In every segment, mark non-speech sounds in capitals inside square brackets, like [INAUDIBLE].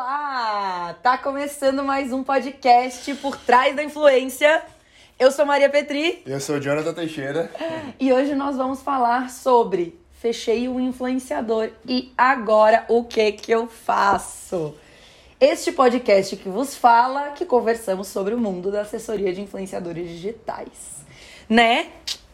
Olá! Tá começando mais um podcast por trás da influência. Eu sou Maria Petri. Eu sou Jonathan Teixeira. E hoje nós vamos falar sobre fechei um influenciador e agora o que que eu faço? Este podcast que vos fala que conversamos sobre o mundo da assessoria de influenciadores digitais. Né?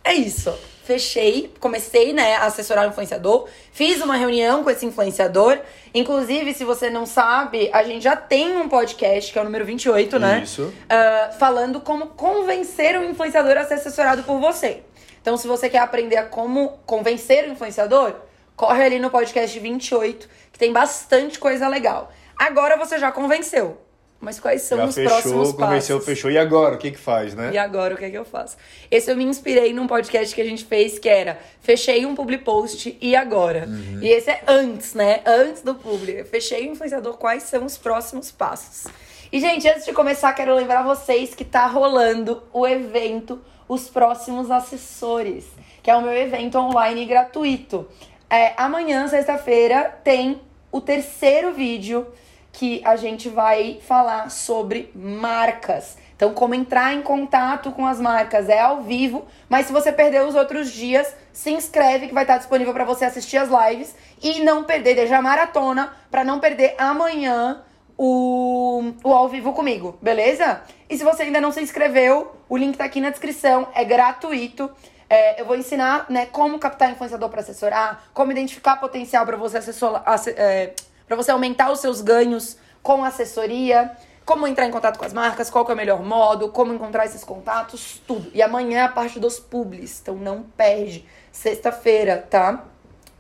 É isso fechei, comecei, né, a assessorar o influenciador, fiz uma reunião com esse influenciador. Inclusive, se você não sabe, a gente já tem um podcast, que é o número 28, né? Isso. Uh, falando como convencer o influenciador a ser assessorado por você. Então, se você quer aprender a como convencer o influenciador, corre ali no podcast 28, que tem bastante coisa legal. Agora você já convenceu. Mas quais são Já os fechou, próximos convenceu, passos? fechou. E agora? O que que faz, né? E agora o que é que eu faço? Esse eu me inspirei num podcast que a gente fez que era Fechei um public post e agora. Uhum. E esse é antes, né? Antes do publi. Eu Fechei o influenciador, quais são os próximos passos? E, gente, antes de começar, quero lembrar vocês que tá rolando o evento Os Próximos Assessores, que é o meu evento online gratuito. É, amanhã, sexta-feira, tem o terceiro vídeo que a gente vai falar sobre marcas. Então, como entrar em contato com as marcas é ao vivo, mas se você perdeu os outros dias, se inscreve que vai estar disponível para você assistir as lives e não perder, deixar maratona para não perder amanhã o, o ao vivo comigo, beleza? E se você ainda não se inscreveu, o link tá aqui na descrição, é gratuito. É, eu vou ensinar né, como captar influenciador para assessorar, como identificar potencial para você assessorar. É, para você aumentar os seus ganhos com assessoria, como entrar em contato com as marcas, qual é o melhor modo, como encontrar esses contatos, tudo. E amanhã é a parte dos publis, então não perde. Sexta-feira, tá?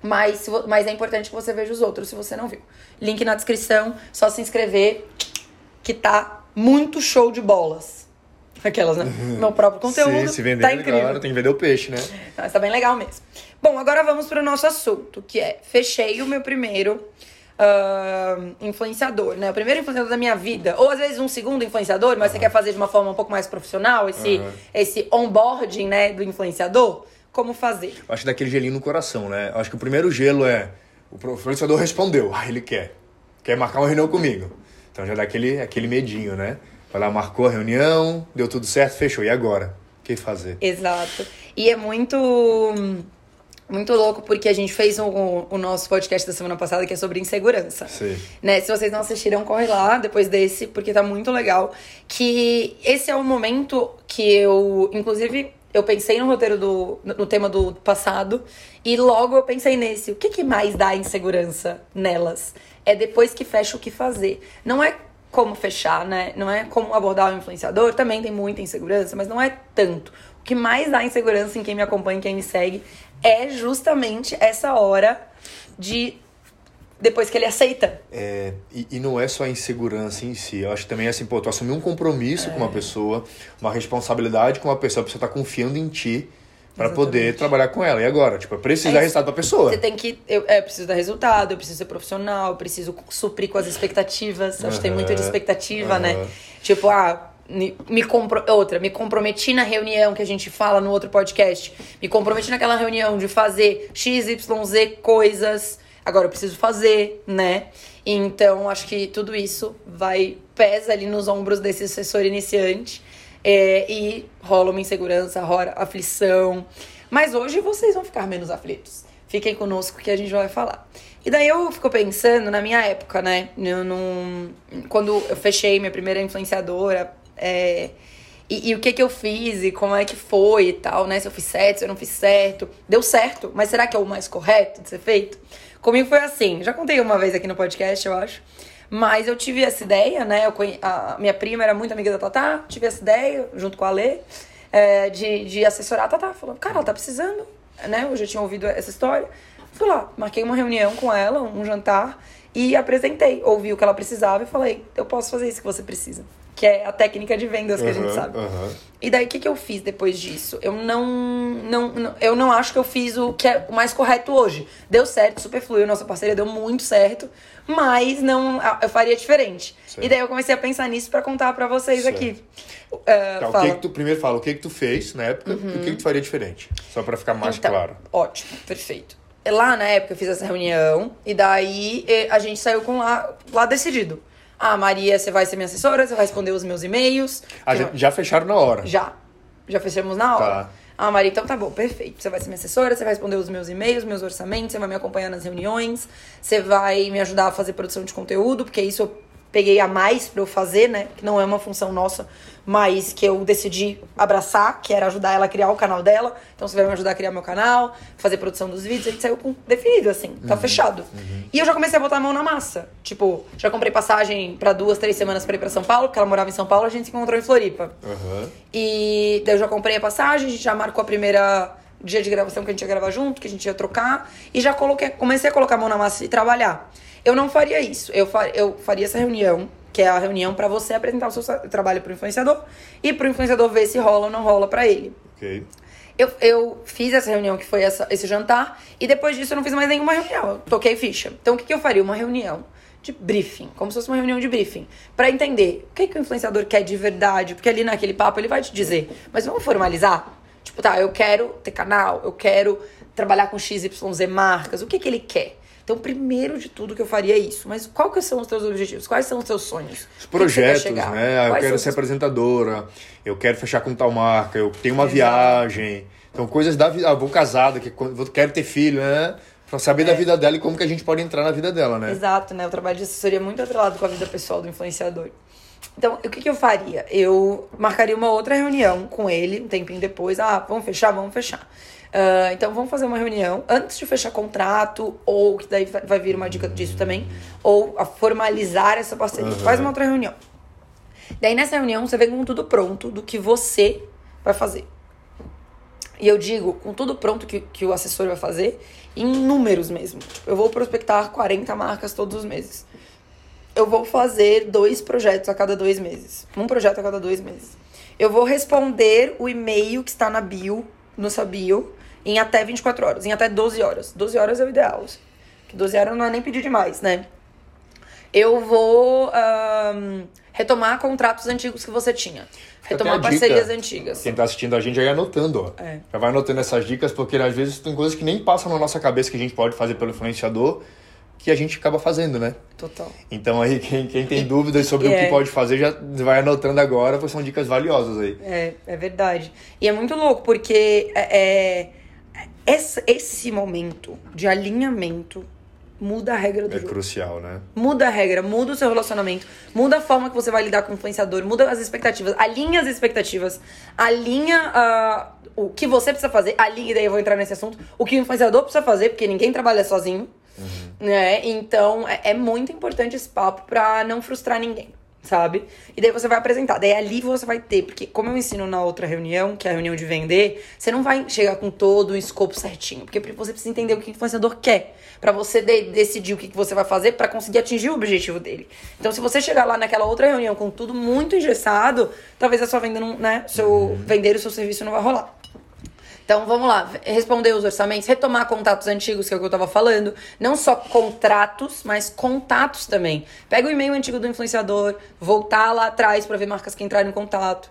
Mas, mas é importante que você veja os outros se você não viu. Link na descrição, só se inscrever, que tá muito show de bolas. Aquelas, né? Meu próprio conteúdo. Sim, se vender, tá incrível. claro, tem que vender o peixe, né? Mas tá bem legal mesmo. Bom, agora vamos pro nosso assunto, que é fechei o meu primeiro ah, influenciador, né? O primeiro influenciador da minha vida. Ou às vezes um segundo influenciador, mas você quer fazer de uma forma um pouco mais profissional, esse, Aham. esse onboarding, né, do influenciador. Como fazer? Eu acho que dá aquele gelinho no coração, né? Eu acho que o primeiro gelo é... O influenciador respondeu. Ah, ele quer. Quer marcar uma reunião comigo. Então já dá aquele, aquele medinho, né? Vai lá, marcou a reunião, deu tudo certo, fechou. E agora? O que fazer? Exato. E é muito. Muito louco, porque a gente fez o, o nosso podcast da semana passada que é sobre insegurança. Sim. Né? Se vocês não assistiram, corre lá depois desse, porque tá muito legal. Que esse é o momento que eu, inclusive, eu pensei no roteiro do. no tema do passado, e logo eu pensei nesse. O que, que mais dá insegurança nelas? É depois que fecha o que fazer. Não é como fechar, né? Não é como abordar o influenciador, também tem muita insegurança, mas não é tanto. O que mais dá insegurança em quem me acompanha, em quem me segue, é justamente essa hora de depois que ele aceita. É, e, e não é só a insegurança em si. Eu acho que também é assim, pô, tu assumir um compromisso com uma pessoa, uma responsabilidade com uma pessoa, a pessoa tá confiando em ti pra poder trabalhar com ela. E agora? Tipo, precisa É dar isso. resultado pra pessoa. Você tem que. Eu, é, eu preciso dar resultado, eu preciso ser profissional, eu preciso suprir com as expectativas. Acho que tem muito de expectativa, né? aham. Tipo, ah. Me, me compro... Outra, me comprometi na reunião que a gente fala no outro podcast. Me comprometi naquela reunião de fazer XYZ coisas. Agora eu preciso fazer, né? Então, acho que tudo isso vai pesa ali nos ombros desse assessor iniciante. É, e rola uma insegurança, rola aflição. Mas hoje vocês vão ficar menos aflitos. Fiquem conosco que a gente vai falar. E daí eu fico pensando na minha época, né? Eu não... Quando eu fechei minha primeira influenciadora, é, e, e o que que eu fiz e como é que foi e tal, né? Se eu fiz certo, se eu não fiz certo. Deu certo, mas será que é o mais correto de ser feito? Comigo foi assim, já contei uma vez aqui no podcast, eu acho. Mas eu tive essa ideia, né? Eu. A minha prima era muito amiga da Tatá, tive essa ideia, junto com a Lê, é, de, de assessorar a Tatá. Falando, cara, ela tá precisando, né? Eu já tinha ouvido essa história. Fui lá, marquei uma reunião com ela, um jantar, e apresentei. Ouvi o que ela precisava e falei, eu posso fazer isso que você precisa. Que é a técnica de vendas que a gente sabe. aham. E daí, o que, que eu fiz depois disso? Eu não, não, não- Eu não acho que eu fiz o que é o mais correto hoje. Deu certo, super fluiu, nossa parceria deu muito certo, mas não. Eu faria diferente. Certo. E daí eu comecei a pensar nisso pra contar pra vocês aqui. Ah, Tá, o fala. que que tu, primeiro fala o que que tu fez na época e o que que tu faria diferente. Só pra ficar mais Então, claro. Ótimo, perfeito. Lá na época eu fiz essa reunião e daí a gente saiu com lá, lá decidido. Ah, Maria, você vai ser minha assessora, você vai responder os meus e-mails. Ah, já, já fecharam na hora. Já. Já fechamos na hora. Tá. Ah, Maria, então tá bom, perfeito. Você vai ser minha assessora, você vai responder os meus e-mails, meus orçamentos, você vai me acompanhar nas reuniões, você vai me ajudar a fazer produção de conteúdo, porque isso eu peguei a mais pra eu fazer, né? Que não é uma função nossa, mas que eu decidi abraçar, que era ajudar ela a criar o canal dela. Então você vai me ajudar a criar meu canal, fazer produção dos vídeos, a gente saiu com definido, assim, tá fechado. E eu já comecei a botar a mão na massa. Tipo, já comprei passagem pra duas, três semanas pra ir pra São Paulo, porque ela morava em São Paulo, a gente se encontrou em Floripa. Aham. E daí eu já comprei a passagem, a gente já marcou a primeira dia de gravação que a gente ia gravar junto, que a gente ia trocar. E já coloquei, comecei a colocar a mão na massa e trabalhar. Eu não faria isso. Eu, fa- eu faria essa reunião, que é a reunião pra você apresentar o seu trabalho pro influenciador e pro influenciador ver se rola ou não rola pra ele. Ok. Eu, eu fiz essa reunião, que foi essa, esse jantar, e depois disso eu não fiz mais nenhuma reunião. Eu toquei ficha. Então o que, que eu faria? Uma reunião de briefing, como se fosse uma reunião de briefing, Pra entender o que, que o influenciador quer de verdade, porque ali naquele papo ele vai te dizer, mas vamos formalizar? Tipo, tá, eu quero ter canal, eu quero trabalhar com XYZ marcas, o que, que ele quer? Então, primeiro de tudo que eu faria é isso. Mas que são os teus objetivos? Quais são os teus sonhos? Os quer projetos, né? Ah, Eu Quais quero ser os- apresentadora, eu quero fechar com tal marca, eu tenho uma Exato. viagem. Então, coisas da vida. Ah, vou casada, que quero ter filho, né? Pra saber da vida dela e como que a gente pode entrar na vida dela, né? Exato, né? O trabalho de assessoria é muito atrelado com a vida pessoal do influenciador. Então, o que, que eu faria? Eu marcaria uma outra reunião com ele, um tempinho depois. Ah, vamos fechar? Vamos fechar. Ah, então, vamos fazer uma reunião antes de fechar contrato, ou que daí vai vir uma dica disso também, ou a formalizar essa parceria. Uhum. Faz uma outra reunião. Daí, nessa reunião, você vem com tudo pronto do que você vai fazer. E eu digo, com tudo pronto que, que o assessor vai fazer, em números mesmo. Eu vou prospectar 40 marcas todos os meses. Eu vou fazer dois projetos a cada dois meses. Um projeto a cada dois meses. Eu vou responder o e-mail que está na bio, no sua bio, em até 24 horas, em até 12 horas. 12 horas é o ideal. Que 12 horas não é nem pedir demais, né? Eu vou ahn, retomar contratos antigos que você tinha. Retomar a dica. parcerias antigas. Quem tá assistindo a gente já vai anotando, ó. É. Já vai anotando essas dicas, porque às vezes tem coisas que nem passam na nossa cabeça que a gente pode fazer pelo influenciador, que a gente acaba fazendo, né? Total. Então aí, quem, quem tem dúvidas sobre o É. que pode fazer, já vai anotando agora, porque são dicas valiosas aí. É, é verdade. E é muito louco, porque é, é- esse, esse momento de alinhamento muda a regra do É jogo. crucial, né? Muda a regra, muda o seu relacionamento, muda a forma que você vai lidar com o influenciador, muda as expectativas, alinha as expectativas, alinha ah, o que você precisa fazer, alinha, e daí eu vou entrar nesse assunto, o que o influenciador precisa fazer, porque ninguém trabalha sozinho, né? Então é, é muito importante esse papo pra não frustrar ninguém. Sabe? E daí você vai apresentar. Daí ali você vai ter, porque como eu ensino na outra reunião, que é a reunião de vender, você não vai chegar com todo o escopo certinho. Porque você precisa entender o que o influenciador quer. Pra você de- decidir o que você vai fazer pra conseguir atingir o objetivo dele. Então, se você chegar lá naquela outra reunião com tudo muito engessado, talvez a sua venda não, né? Seu vender o seu serviço não vai rolar. Então vamos lá, responder os orçamentos, retomar contatos antigos, que é o que eu tava falando. Não só contratos, mas contatos também. Pega o e-mail antigo do influenciador, voltar lá atrás pra ver marcas que entraram em contato.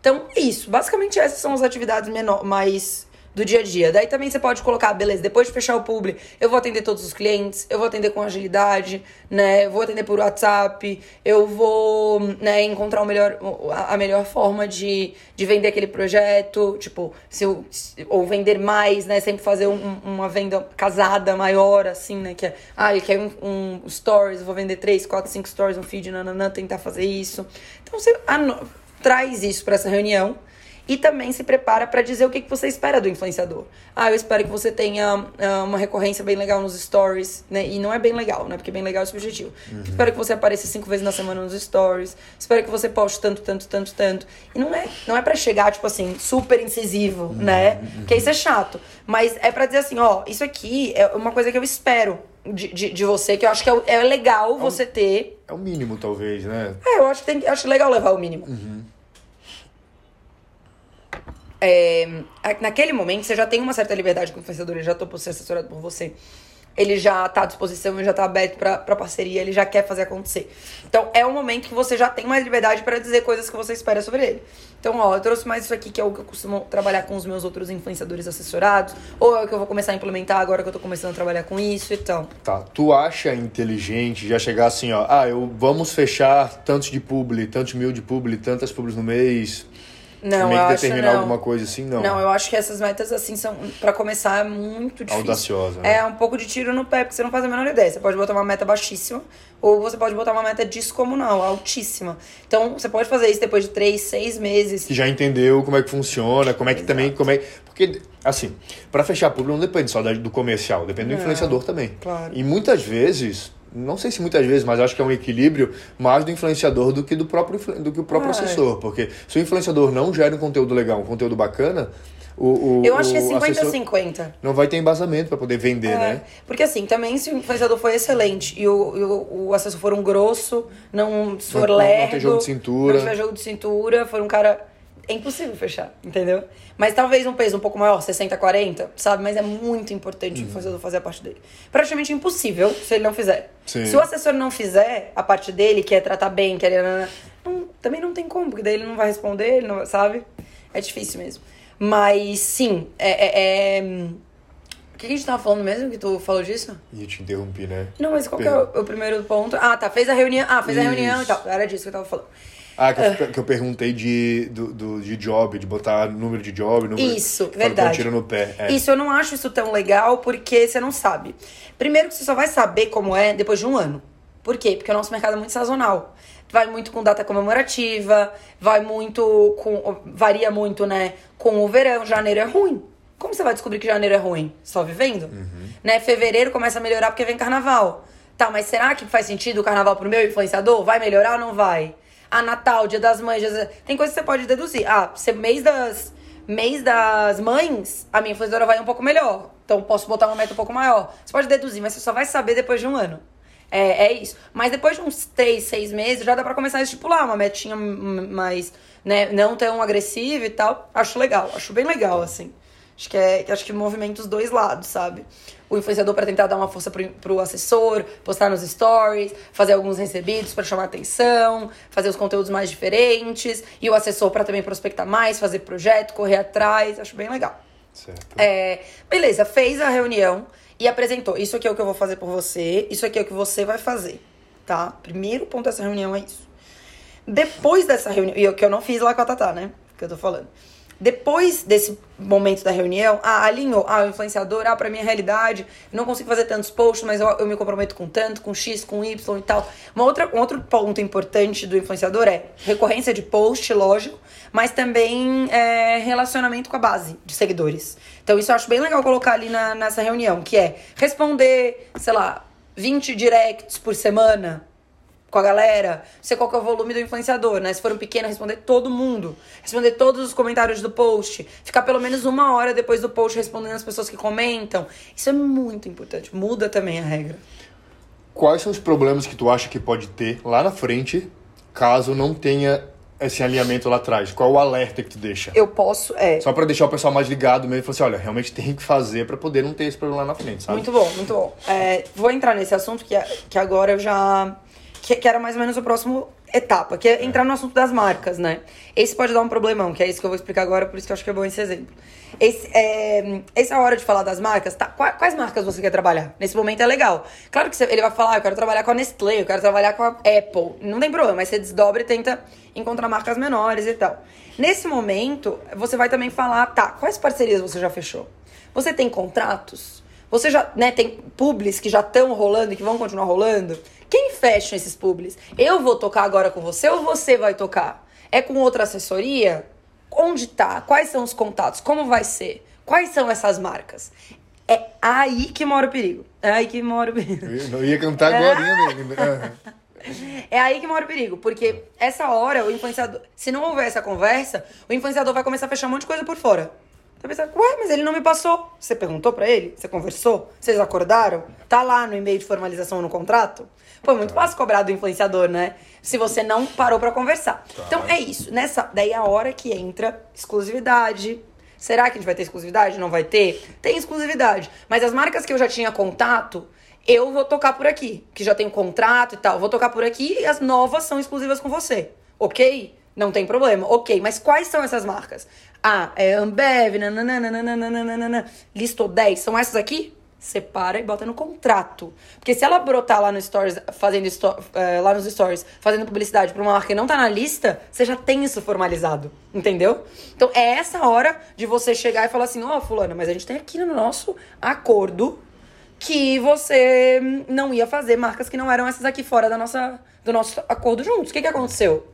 Então é isso. Basicamente essas são as atividades menor, mais do dia a dia. Daí também você pode colocar, beleza, depois de fechar o publi, eu vou atender todos os clientes, eu vou atender com agilidade, né? Eu vou atender por WhatsApp, eu vou, né, encontrar o melhor, a melhor forma de, de vender aquele projeto, tipo, se eu, ou vender mais, né? Sempre fazer um- uma venda casada maior, assim, né? Que é, ah, eu quero um, um stories, vou vender três, quatro, cinco stories, um feed, nananã, tentar fazer isso. Então você traz isso para essa reunião. E também se prepara para dizer o que, que você espera do influenciador. Ah, eu espero que você tenha ah, uma recorrência bem legal nos stories, né? E não é bem legal, né? Porque bem legal é subjetivo. Espero que você apareça cinco vezes na semana nos stories. Espero que você poste tanto, tanto, tanto, tanto. E não é, não é para chegar, tipo assim, super incisivo, né? Porque isso é chato. Mas é para dizer assim, ó, isso aqui é uma coisa que eu espero de, de, de você, que eu acho que é, é legal você ter. É o mínimo, talvez, né? É, eu acho que tem, eu acho legal levar o mínimo. É, naquele momento, você já tem uma certa liberdade com o influenciador, ele já topou ser assessorado por você. ele já tá à disposição, ele já tá aberto pra, pra parceria, ele já quer fazer acontecer. Então é um momento que você já tem mais liberdade para dizer coisas que você espera sobre ele. Então, ó, eu trouxe mais isso aqui, que é o que eu costumo trabalhar com os meus outros influenciadores assessorados, ou é o que eu vou começar a implementar agora que eu tô começando a trabalhar com isso, então. Tá, tu acha inteligente já chegar assim, ó, ah, eu vamos fechar tantos de publi, tantos mil de publi, tantas publis no mês, Não, meio que acho determinar não. alguma coisa assim, não. Não, eu acho que essas metas, assim, são. Pra começar, é muito difícil. Audaciosa, né? É um pouco de tiro no pé, porque você não faz a menor ideia. Você pode botar uma meta baixíssima, ou você pode botar uma meta descomunal, altíssima. Então, você pode fazer isso depois de três, seis meses. Que já entendeu como é que funciona, como é que também, como é... Porque, assim, pra fechar publi não depende só do comercial, depende do influenciador também. claro. E muitas vezes, não sei se muitas vezes, mas acho que é um equilíbrio mais do influenciador do que do próprio, do que o próprio Ah, assessor. Porque se o influenciador não gera um conteúdo legal, um conteúdo bacana, o, o Eu acho que é o assessor 50-50. não vai ter embasamento pra poder vender, É, né? Porque assim, também se o influenciador for excelente e o, e o, o assessor for um grosso, não for Não- não- não lerdo, ter jogo de cintura. não tiver jogo de cintura, for um cara... É impossível fechar, entendeu? Mas talvez um peso um pouco maior, 60, 40, sabe? Mas é muito importante Uhum. o influenciador fazer a parte dele. Praticamente impossível se ele não fizer. Sim. Se o assessor não fizer a parte dele, que é tratar bem, que é... não- também não tem como, porque daí ele não vai responder, ele não sabe? É difícil mesmo. Mas sim, é- é- é... O que a gente tava falando mesmo que tu falou disso? E te interrompi, né? Não, mas qual que é o, o primeiro ponto? Ah, tá, fez a reunião. Ah, fez a reunião e Isso. tal. Era disso que eu tava falando. Ah, que eu, que eu perguntei de, do, do- de job, de botar número de job. Número, Isso, verdade. tiro no pé. É. Isso eu não acho isso tão legal porque você não sabe. Primeiro que você só vai saber como é depois de um ano. Por quê? Porque o nosso mercado é muito sazonal. Vai muito com data comemorativa, vai muito com. varia muito, né? Com o verão. Janeiro é ruim. Como você vai descobrir que janeiro é ruim? Só vivendo? Né? Fevereiro começa a melhorar porque vem carnaval. Tá, mas será que faz sentido o carnaval pro meu influenciador? Vai melhorar ou não vai? Ah, Natal, Dia das Mães, tem coisa que você pode deduzir. Ah, se mês das mês das mães, a minha influenciadora vai um pouco melhor. Então posso botar uma meta um pouco maior. Você pode deduzir, mas você só vai saber depois de um ano. É, é isso. Mas depois de uns três, seis meses, já dá pra começar a estipular uma metinha mais, né, não tão agressiva e tal. Acho legal, acho bem legal, assim. Acho que é, acho que movimenta os dois lados, sabe? O influenciador pra tentar dar uma força pro, pro assessor, postar nos stories, fazer alguns recebidos pra chamar atenção, fazer os conteúdos mais diferentes, e o assessor pra também prospectar mais, fazer projeto, correr atrás, acho bem legal. Certo. É, beleza, fez a reunião e apresentou. Isso aqui é o que eu vou fazer por você, isso aqui é o que você vai fazer, tá? Primeiro ponto dessa reunião é isso. Depois dessa reunião, e o que eu não fiz lá com a Tatá, né? Que eu tô falando. Depois desse momento da reunião, ah, alinhou, ah, o influenciador, ah, pra minha realidade, não consigo fazer tantos posts, mas eu, eu me comprometo com tanto, com X, com Y e tal. Uma outra, um outro ponto importante do influenciador é recorrência de post, lógico, mas também é, relacionamento com a base de seguidores. Então isso eu acho bem legal colocar ali na, nessa reunião, que é responder, sei lá, 20 directs por semana, com a galera, sei qual que é o volume do influenciador, né? Se for um pequeno, responder todo mundo. Responder todos os comentários do post. Ficar pelo menos uma hora depois do post respondendo as pessoas que comentam. Isso é muito importante. Muda também a regra. Quais são os problemas que tu acha que pode ter lá na frente, caso não tenha esse alinhamento lá atrás? Qual o alerta que tu deixa? Eu posso, é. Só pra deixar o pessoal mais ligado mesmo e falar assim, olha, realmente tem que fazer pra poder não ter esse problema lá na frente, sabe? Muito bom, muito bom. É, vou entrar nesse assunto que, que agora eu já. Que, que era mais ou menos o próximo etapa, que é entrar no assunto das marcas, né? Esse pode dar um problemão, que é isso que eu vou explicar agora, por isso que eu acho que é bom esse exemplo. Esse, é, essa hora de falar das marcas, tá? Qua- Quais marcas você quer trabalhar? Nesse momento é legal. Claro que você- ele vai falar, ah, eu quero trabalhar com a Nestlé, eu quero trabalhar com a Apple. Não tem problema, mas você desdobra e tenta encontrar marcas menores e tal. Nesse momento, você vai também falar, tá, quais parcerias você já fechou? Você tem contratos? Você já, né, tem publis que já estão rolando e que vão continuar rolando? Quem fecha esses publis? Eu vou tocar agora com você ou você vai tocar? É com outra assessoria? Onde tá? Quais são os contatos? Como vai ser? Quais são essas marcas? É aí que mora o perigo. É aí que mora o perigo. Eu não ia cantar agora mesmo. [LAUGHS] É aí que mora o perigo, porque essa hora o influenciador, se não houver essa conversa, o influenciador vai começar a fechar um monte de coisa por fora. Você vai pensar, ué, mas ele não me passou. Você perguntou pra ele? Você conversou? Vocês acordaram? Tá lá no e-mail de formalização no contrato? Pô, é muito fácil cobrar do influenciador, né? Se você não parou pra conversar. Então é isso. Nessa, daí é a hora que entra exclusividade, Será que a gente vai ter exclusividade? Não vai ter? Tem exclusividade. Mas as marcas que eu já tinha contato, eu vou tocar por aqui. Que já tem um contrato e tal. Vou tocar por aqui e as novas são exclusivas com você. Ok? Não tem problema. Ok, mas quais são essas marcas? Ah, é Ambev, nananana, listou 10. São essas aqui? Separa e bota no contrato. Porque se ela brotar lá no stories, fazendo uh, lá nos stories, fazendo publicidade para uma marca que não tá na lista, você já tem isso formalizado, entendeu? Então é essa hora de você chegar e falar assim: "Ó, oh, fulana, mas a gente tem aqui no nosso acordo que você não ia fazer marcas que não eram essas aqui fora da nossa do nosso acordo juntos. O que que aconteceu?"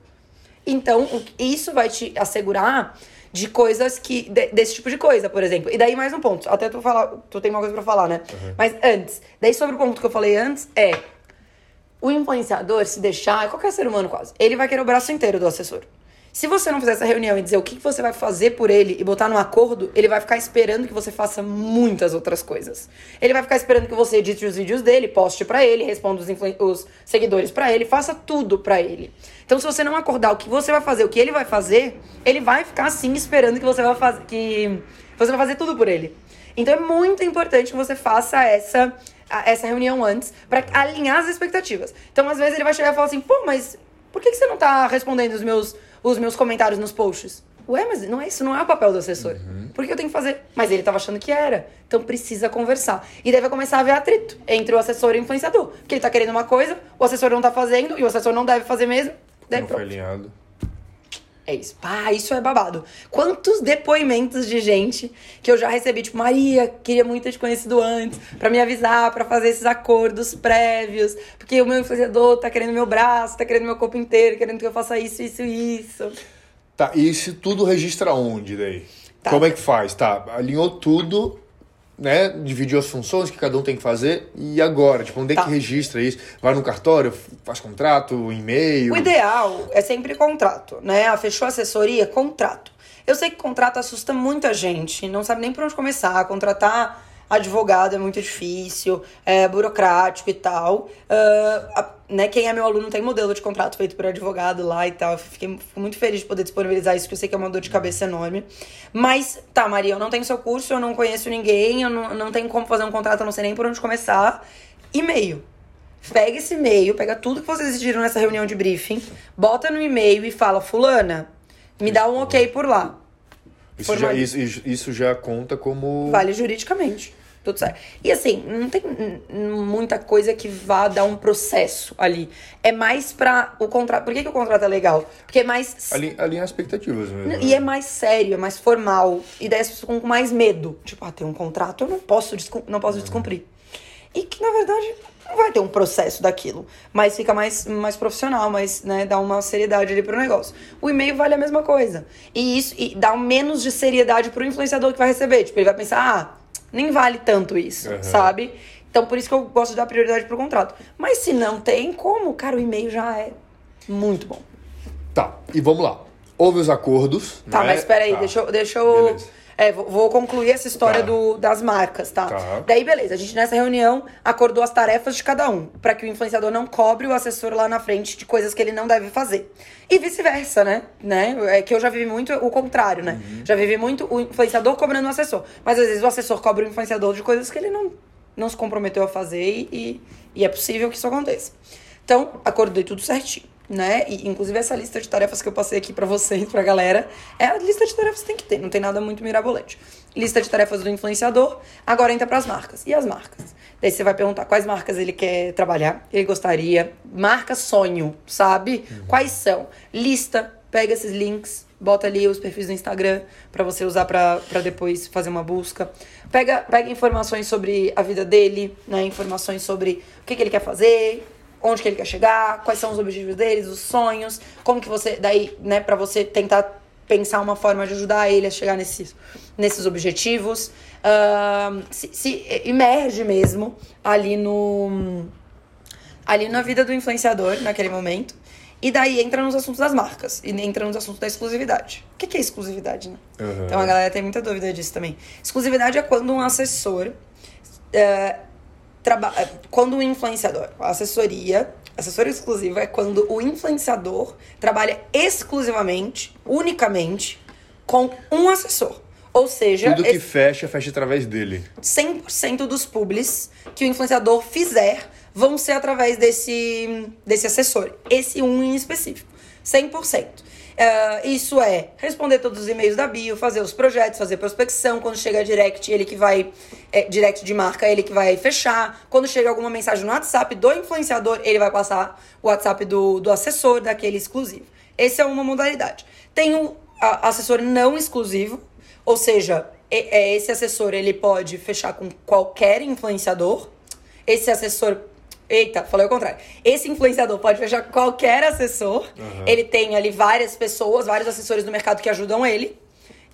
Então, isso vai te assegurar de coisas que. De, desse tipo de coisa, por exemplo. E daí mais um ponto. Até tu falar. Tu tem uma coisa pra falar, né? Uhum. Mas antes. Daí sobre o ponto que eu falei antes é. O influenciador, se deixar, qualquer ser humano quase, ele vai querer o braço inteiro do assessor. Se você não fizer essa reunião e dizer o que você vai fazer por ele e botar num acordo, ele vai ficar esperando que você faça muitas outras coisas. Ele vai ficar esperando que você edite os vídeos dele, poste para ele, responda os, os seguidores para ele, faça tudo para ele. Então, se você não acordar o que você vai fazer, o que ele vai fazer, ele vai ficar assim esperando que você vai fazer que você vai fazer tudo por ele. Então, é muito importante que você faça essa essa reunião antes para alinhar as expectativas. Então, às vezes ele vai chegar e falar assim: "Pô, mas por que, que você não tá respondendo os meus os meus comentários nos posts. Ué, mas não é isso, não é o papel do assessor. Uhum. Por que eu tenho que fazer? Mas ele tava achando que era. Então precisa conversar. E vai começar a haver atrito entre o assessor e o influenciador. Porque ele tá querendo uma coisa, o assessor não tá fazendo, e o assessor não deve fazer mesmo. Daí não pronto. foi alinhado. É isso. Pá, isso é babado. Quantos depoimentos de gente que eu já recebi, tipo, Maria, queria muito ter te conhecido antes, para me avisar, para fazer esses acordos prévios, porque o meu influenciador tá querendo meu braço, tá querendo meu corpo inteiro, querendo que eu faça isso, isso, isso. Tá, e isso tudo registra onde daí? Tá. Como é que faz? Tá, alinhou tudo, né, dividiu as funções que cada um tem que fazer e agora, tipo, onde é tá. que registra isso? Vai no cartório, faz contrato, e-mail? O ideal é sempre contrato, né? A fechou a assessoria, contrato. Eu sei que contrato assusta muita gente, não sabe nem por onde começar, contratar advogado é muito difícil, é burocrático e tal. Uh, a, né, quem é meu aluno tem modelo de contrato feito por advogado lá e tal. Fiquei fico muito feliz de poder disponibilizar isso, porque eu sei que é uma dor de cabeça enorme. Mas, tá, Maria, eu não tenho seu curso, eu não conheço ninguém, eu não, não tenho como fazer um contrato, eu não sei nem por onde começar. E-mail. Pega esse e-mail, pega tudo que vocês decidiram nessa reunião de briefing, bota no e-mail e fala, fulana, me dá um ok por lá. Isso, já, isso, isso já conta como. Vale juridicamente tudo certo. E assim, não tem muita coisa que vá dar um processo ali. É mais pra o contrato. Por que, que o contrato é legal? Porque é mais. Ali, alinhar expectativas mesmo. E né? é mais sério, é mais formal. E daí as pessoas ficam com mais medo. Tipo, ah, tem um contrato, eu não posso, não posso uhum. descumprir. E que, na verdade, não vai ter um processo daquilo. Mas fica mais, mais profissional, mas né, dá uma seriedade ali pro negócio. O e-mail vale a mesma coisa. E isso e dá menos de seriedade pro influenciador que vai receber. Tipo, ele vai pensar, ah nem vale tanto isso, uhum. sabe? Então, por isso que eu gosto de dar prioridade pro contrato. Mas se não tem como, cara, o e-mail já é muito bom. Tá, e vamos lá. Houve os acordos. Tá, mas é? espera aí, tá. deixa eu. Deixa eu... Beleza. É, vou, concluir essa história tá. do, das marcas, tá? tá? Daí, beleza, a gente nessa reunião acordou as tarefas de cada um, para que o influenciador não cobre o assessor lá na frente de coisas que ele não deve fazer. E vice-versa, né? né? É que eu já vivi muito o contrário, né? Uhum. Já vivi muito o influenciador cobrando o assessor. Mas às vezes o assessor cobra o influenciador de coisas que ele não, não se comprometeu a fazer e, e é possível que isso aconteça. Então, acordei tudo certinho né? E, inclusive, essa lista de tarefas que eu passei aqui para vocês, pra galera, é a lista de tarefas que tem que ter, não tem nada muito mirabolante. Lista de tarefas do influenciador, agora entra para as marcas. E as marcas? Daí você vai perguntar quais marcas ele quer trabalhar, ele gostaria. Marca sonho, sabe? Uhum. Quais são? Lista, pega esses links, bota ali os perfis do Instagram para você usar para depois fazer uma busca. Pega, pega informações sobre a vida dele, né? Informações sobre o que, que ele quer fazer, onde que ele quer chegar, quais são os objetivos deles, os sonhos, como que você, daí, né, para você tentar pensar uma forma de ajudar ele a chegar nesses, nesses objetivos. Uh, se, se emerge mesmo ali no ali na vida do influenciador naquele momento. E daí entra nos assuntos das marcas. E entra nos assuntos da exclusividade. O que é exclusividade, né? Uhum. Então a galera tem muita dúvida disso também. Exclusividade é quando um assessor uh, é, quando o influenciador, a assessoria, assessor exclusivo é quando o influenciador trabalha exclusivamente, unicamente, com um assessor. Ou seja, Tudo que esse fecha, fecha através dele. 100% dos publis que o influenciador fizer vão ser através desse, desse assessor. Esse um em específico. 100%. Uh, isso é responder todos os e-mails da bio, fazer os projetos, fazer prospecção. Quando chega direct, ele que vai. É, direct de marca, ele que vai fechar. Quando chega alguma mensagem no WhatsApp do influenciador, ele vai passar o WhatsApp do, do assessor, daquele exclusivo. Essa é uma modalidade. Tem o assessor não exclusivo, ou seja, é esse assessor ele pode fechar com qualquer influenciador. Esse assessor. Eita, falei o contrário. Esse influenciador pode fechar qualquer assessor. Ele tem ali várias pessoas, vários assessores do mercado que ajudam ele.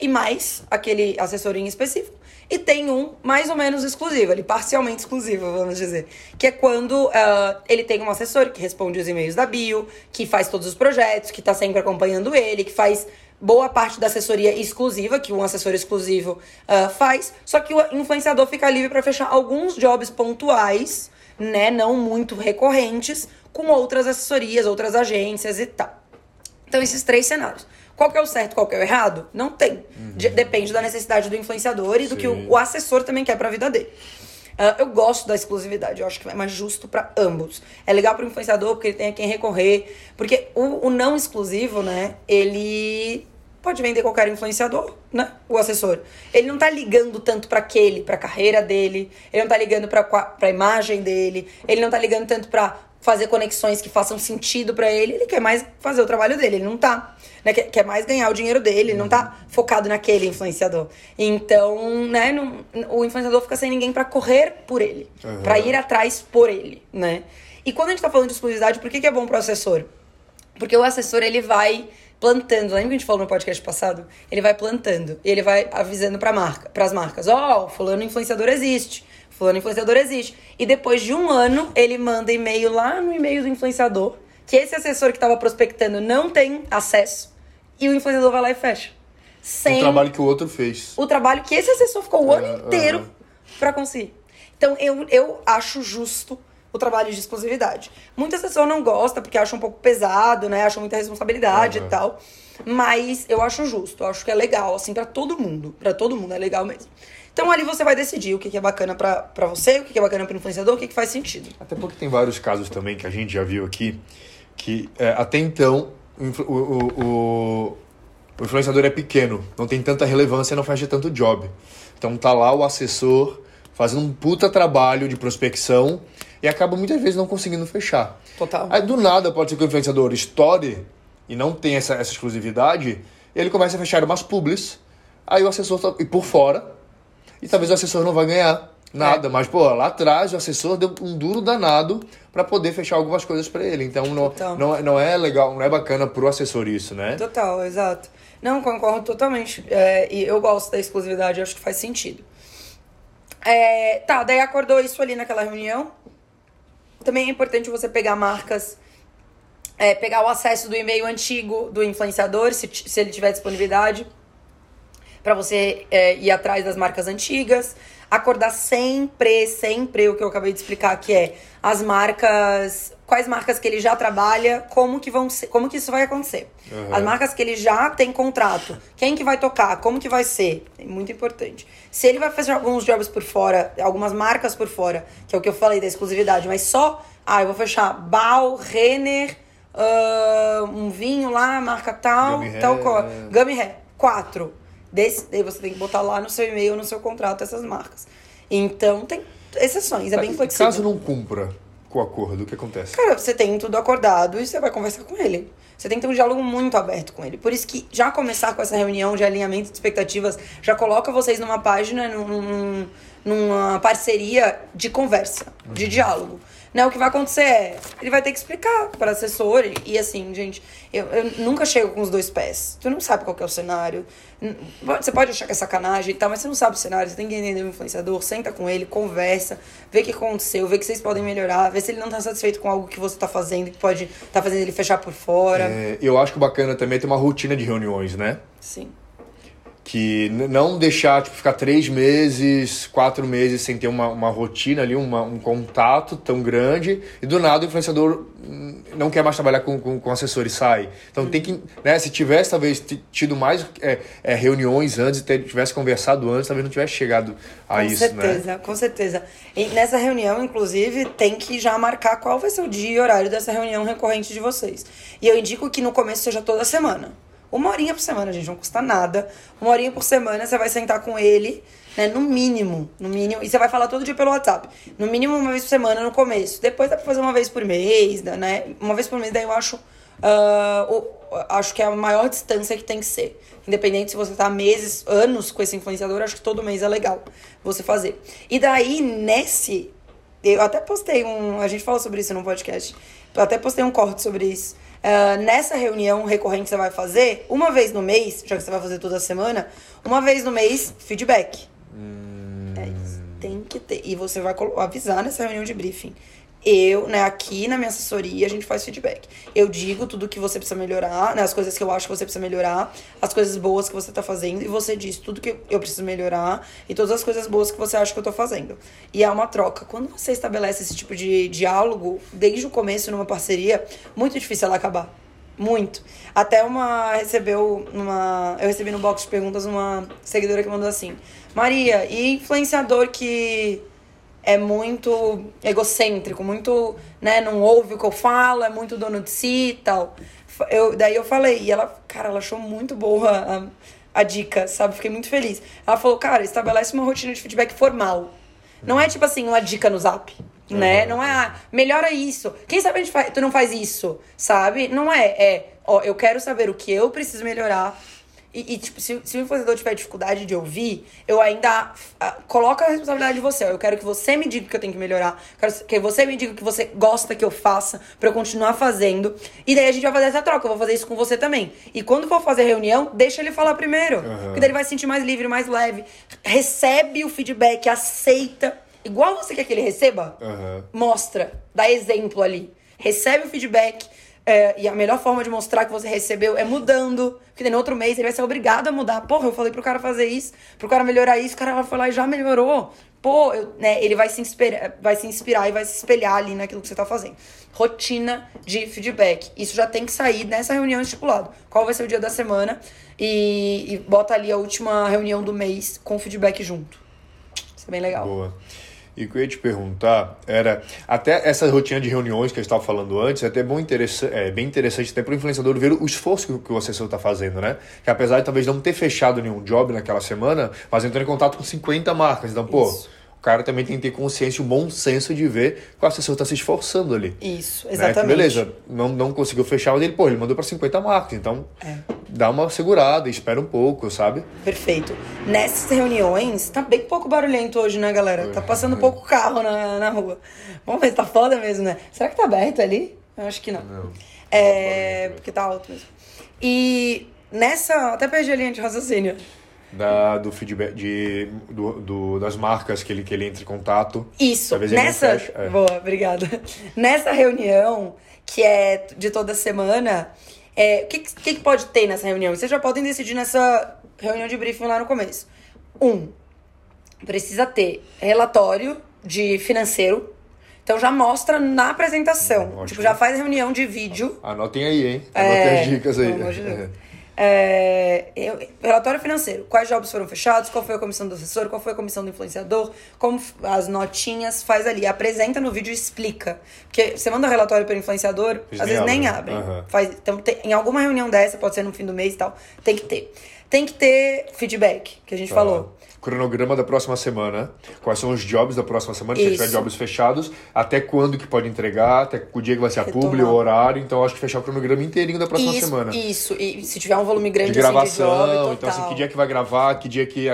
E mais aquele assessor em específico. E tem um mais ou menos exclusivo, ele parcialmente exclusivo, vamos dizer. Que é quando ah, ele tem um assessor que responde os e-mails da bio, que faz todos os projetos, que tá sempre acompanhando ele, que faz boa parte da assessoria exclusiva, que um assessor exclusivo ah, faz. Só que o influenciador fica livre para fechar alguns jobs pontuais, né? Não muito recorrentes, com outras assessorias, outras agências e tal. Então, esses três cenários. Qual que é o certo, qual que é o errado? Não tem. De- depende da necessidade do influenciador e do que Sim. o, o assessor também quer pra vida dele. Ah, eu gosto da exclusividade, eu acho que é mais justo pra ambos. É legal pro influenciador porque ele tem a quem recorrer. Porque o, o não exclusivo, né, ele pode vender qualquer influenciador, né? O assessor. Ele não tá ligando tanto pra aquele, pra carreira dele, ele não tá ligando pra, qua- pra imagem dele, ele não tá ligando tanto pra fazer conexões que façam sentido pra ele, ele quer mais fazer o trabalho dele, ele não tá, né, quer, quer mais ganhar o dinheiro dele, ele não tá focado naquele influenciador. Então, né, não- o influenciador fica sem ninguém pra correr por ele, Aham. pra ir atrás por ele, né? E quando a gente tá falando de exclusividade, por que, que é bom pro assessor? Porque o assessor, ele vai plantando. Lembra que a gente falou no podcast passado? Ele vai plantando. E ele vai avisando pra marca, pras marcas. Ó, o fulano influenciador existe. Fulano influenciador existe. E depois de um ano, ele manda e-mail lá no e-mail do influenciador. Que esse assessor que tava prospectando não tem acesso. E o influenciador vai lá e fecha. Sem O trabalho que o outro fez. o trabalho que esse assessor ficou o ano Ah, inteiro aham. pra conseguir. Então, eu, eu acho justo o trabalho de exclusividade. Muita assessor não gosta porque acha um pouco pesado, né? Acha muita responsabilidade Aham. e tal. Mas eu acho justo, eu acho que é legal, assim, pra todo mundo. Pra todo mundo é legal mesmo. Então ali você vai decidir o que, que é bacana pra, pra você, o que, que é bacana pro influenciador, o que, que faz sentido. Até porque tem vários casos também que a gente já viu aqui, que é, até então o, o, o, o- o influenciador é pequeno, não tem tanta relevância, não fecha tanto job. Então tá lá o assessor fazendo um puta trabalho de prospecção e acaba muitas vezes não conseguindo fechar. Total. Aí do nada pode ser que o influenciador estoure e não tem essa, essa exclusividade, ele começa a fechar umas publis, aí o assessor tá, e por fora, e talvez o assessor não vai ganhar nada, mas pô, lá atrás o assessor deu um duro danado para poder fechar algumas coisas para ele. Então não, Total. não, é- não é legal, não é bacana pro assessor isso, né? Total, exato. Não, concordo totalmente. É, e eu gosto da exclusividade, acho que faz sentido. É, tá, daí acordou isso ali naquela reunião. Também é importante você pegar marcas, é, pegar o acesso do e-mail antigo do influenciador, se, se ele tiver disponibilidade, para você é, ir atrás das marcas antigas. Acordar sempre, sempre o que eu acabei de explicar, que é as marcas, quais marcas que ele já trabalha, como que vão ser, como que isso vai acontecer. Uhum. As marcas que ele já tem contrato, quem que vai tocar, como que vai ser, é muito importante. Se ele vai fazer alguns jobs por fora, algumas marcas por fora, que é o que eu falei da exclusividade, mas só, ah, eu vou fechar Bal, Renner, ah, um vinho lá, marca tal, Gummy tal é. Gummy Hair, quatro. Desse, daí você tem que botar lá no seu e-mail, no seu contrato, essas marcas. Então, tem exceções, é bem flexível. Caso não cumpra o acordo, o que acontece? Cara, você tem tudo acordado e você vai conversar com ele. Você tem que ter um diálogo muito aberto com ele. Por isso que já começar com essa reunião de alinhamento de expectativas já coloca vocês numa página, num- num- numa parceria de conversa, de diálogo. Né, o que vai acontecer é, ele vai ter que explicar para assessor e, assim, gente, eu, eu nunca chego com os dois pés. Tu não sabe qual que é o cenário. Você pode achar que é sacanagem e tal, mas você não sabe o cenário, você tem que entender o influenciador, senta com ele, conversa, vê o que aconteceu, vê que vocês podem melhorar, vê se ele não tá satisfeito com algo que você tá fazendo, que pode tá fazendo ele fechar por fora. É, eu acho que o bacana também é ter uma rotina de reuniões, né? Sim. Que não deixar, tipo, ficar três meses, quatro meses sem ter uma, uma rotina ali, uma, um contato tão grande, e do nada o influenciador hum, não quer mais trabalhar com, com, com assessor e sai. Então tem que, né, se tivesse talvez tido mais é, é, reuniões antes, tivesse conversado antes, talvez não tivesse chegado a com isso, certeza, né? Com certeza, E nessa reunião, inclusive, tem que já marcar qual vai ser o dia e horário dessa reunião recorrente de vocês. E eu indico que no começo seja toda semana. Uma horinha por semana, gente, não custa nada. Uma horinha por semana você vai sentar com ele, né? No mínimo, no mínimo. E você vai falar todo dia pelo WhatsApp. No mínimo uma vez por semana no começo. Depois dá pra fazer uma vez por mês, né? Uma vez por mês, daí eu acho. Uh, acho que é a maior distância que tem que ser. Independente se você tá meses, anos com esse influenciador, acho que todo mês é legal você fazer. E daí, nesse. Eu até postei um. A gente falou sobre isso no podcast. Eu até postei um corte sobre isso. Uh, nessa reunião recorrente que você vai fazer, uma vez no mês, já que você vai fazer toda semana, uma vez no mês, feedback. Hum... É isso. Tem que ter. E você vai avisar nessa reunião de briefing. Eu, né, aqui na minha assessoria, a gente faz feedback. Eu digo tudo que você precisa melhorar, né, as coisas que eu acho que você precisa melhorar, as coisas boas que você tá fazendo, e você diz tudo que eu preciso melhorar e todas as coisas boas que você acha que eu tô fazendo. E é uma troca. Quando você estabelece esse tipo de diálogo, desde o começo numa parceria, muito difícil ela acabar. Muito. Até uma recebeu uma. Eu recebi no box de perguntas uma seguidora que mandou assim: Maria, e influenciador que é muito egocêntrico, muito, né, não ouve o que eu falo, é muito dono de si e tal. Eu, daí eu falei, e ela, cara, ela achou muito boa a, a dica, sabe? Fiquei muito feliz. Ela falou, cara, estabelece uma rotina de feedback formal. Não é tipo assim, uma dica no zap. Né? Uhum. Não é, ah, melhora isso. Quem sabe a gente faz, tu não faz isso, sabe? Não é, é, ó, eu quero saber o que eu preciso melhorar e, e, tipo, se, se o influenciador tiver dificuldade de ouvir, eu ainda uh, coloco a responsabilidade de você. Eu quero que você me diga que eu tenho que melhorar. Quero que você me diga que você gosta que eu faça para eu continuar fazendo. E daí a gente vai fazer essa troca. Eu vou fazer isso com você também. E quando for fazer reunião, deixa ele falar primeiro. Uhum. Porque daí ele vai se sentir mais livre, mais leve. Recebe o feedback, aceita. Igual você quer que ele receba, uhum. mostra, dá exemplo ali. Recebe o feedback é, e a melhor forma de mostrar que você recebeu é mudando. Porque no outro mês ele vai ser obrigado a mudar. Porra, eu falei pro cara fazer isso, pro cara melhorar isso, o cara foi lá e já melhorou. Pô, eu, né, ele vai se, inspirar, vai se inspirar e vai se espelhar ali naquilo que você tá fazendo. Rotina de feedback. Isso já tem que sair nessa reunião estipulado. Qual vai ser o dia da semana? E, e bota ali a última reunião do mês com feedback junto. Isso é bem legal. Boa. E o que eu ia te perguntar era, até essa rotina de reuniões que gente estava falando antes, é até bom é bem interessante até para o influenciador ver o esforço que, o assessor está fazendo, né? Que apesar de talvez não ter fechado nenhum job naquela semana, mas entrou em contato com 50 marcas. Então, pô, Isso cara também tem que ter consciência, o bom senso de ver que o assessor está se esforçando ali. Isso, exatamente. Né? Que beleza, não, não conseguiu fechar o dele, pô, ele mandou para 50 marcas, então é. dá uma segurada, espera um pouco, sabe? Perfeito. Nessas reuniões, tá bem pouco barulhento hoje, né, galera? Tá passando pouco carro na, na rua. Vamos ver, tá foda mesmo, né? Será que tá aberto ali? Eu acho que não. Não. É, porque tá alto mesmo. E nessa, até perdi a linha de raciocínio da, do feedback de, do, do, das marcas que ele, que ele entra em contato. Isso. Nessa. É. Boa, obrigada. [LAUGHS] Nessa reunião, que é de toda semana, é, o que, que, que pode ter nessa reunião? Vocês já podem decidir nessa reunião de briefing lá no começo. Um, precisa ter relatório de financeiro. Então já mostra na apresentação. Hum, tipo, já faz reunião de vídeo. Anotem aí, hein? Anotem é, as dicas aí. Pelo amor de Deus. [LAUGHS] É. Relatório financeiro. Quais jobs foram fechados? Qual foi a comissão do assessor? Qual foi a comissão do influenciador? Como as notinhas, faz ali. Apresenta no vídeo e explica. Porque você manda relatório para o influenciador, Fiz às vezes nem abre. Uhum. Faz, então, tem, em alguma reunião dessa, pode ser no fim do mês e tal, tem que ter. Tem que ter feedback, que a gente tá. falou cronograma da próxima semana, quais são os jobs da próxima semana, se tiver jobs fechados, até quando que pode entregar, até o dia que vai ser a publi, o horário, então acho que fechar o cronograma inteirinho da próxima isso, semana. Isso, e se tiver um volume grande de gravação, assim, de job, então assim, que dia que vai gravar, que dia que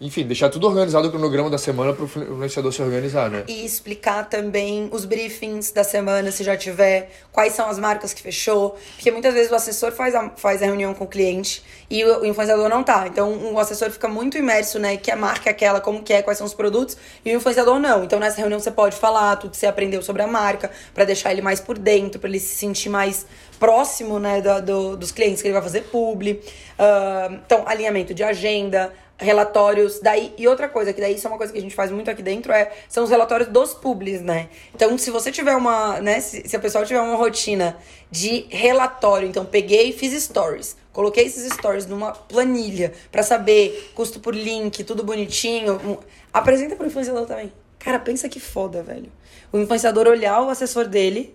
enfim, deixar tudo organizado o cronograma da semana para o influenciador se organizar, né? E explicar também os briefings da semana, se já tiver, quais são as marcas que fechou. Porque muitas vezes o assessor faz a, faz a reunião com o cliente e o, o influenciador não tá. Então o assessor fica muito imerso, né? Que a marca é aquela, como que é, quais são os produtos, e o influenciador não. Então nessa reunião você pode falar tudo que você aprendeu sobre a marca, para deixar ele mais por dentro, para ele se sentir mais próximo, né, do, do- dos clientes que ele vai fazer publi. Ah, então, alinhamento de agenda, relatórios, daí e outra coisa que daí isso é uma coisa que a gente faz muito aqui dentro é são os relatórios dos publis, né? Então, se você tiver uma, né, se, se a pessoa tiver uma rotina de relatório, então peguei fiz stories, coloquei esses stories numa planilha pra saber custo por link, tudo bonitinho, um- apresenta pro influenciador também. Cara, pensa que foda, velho. O influenciador olhar o assessor dele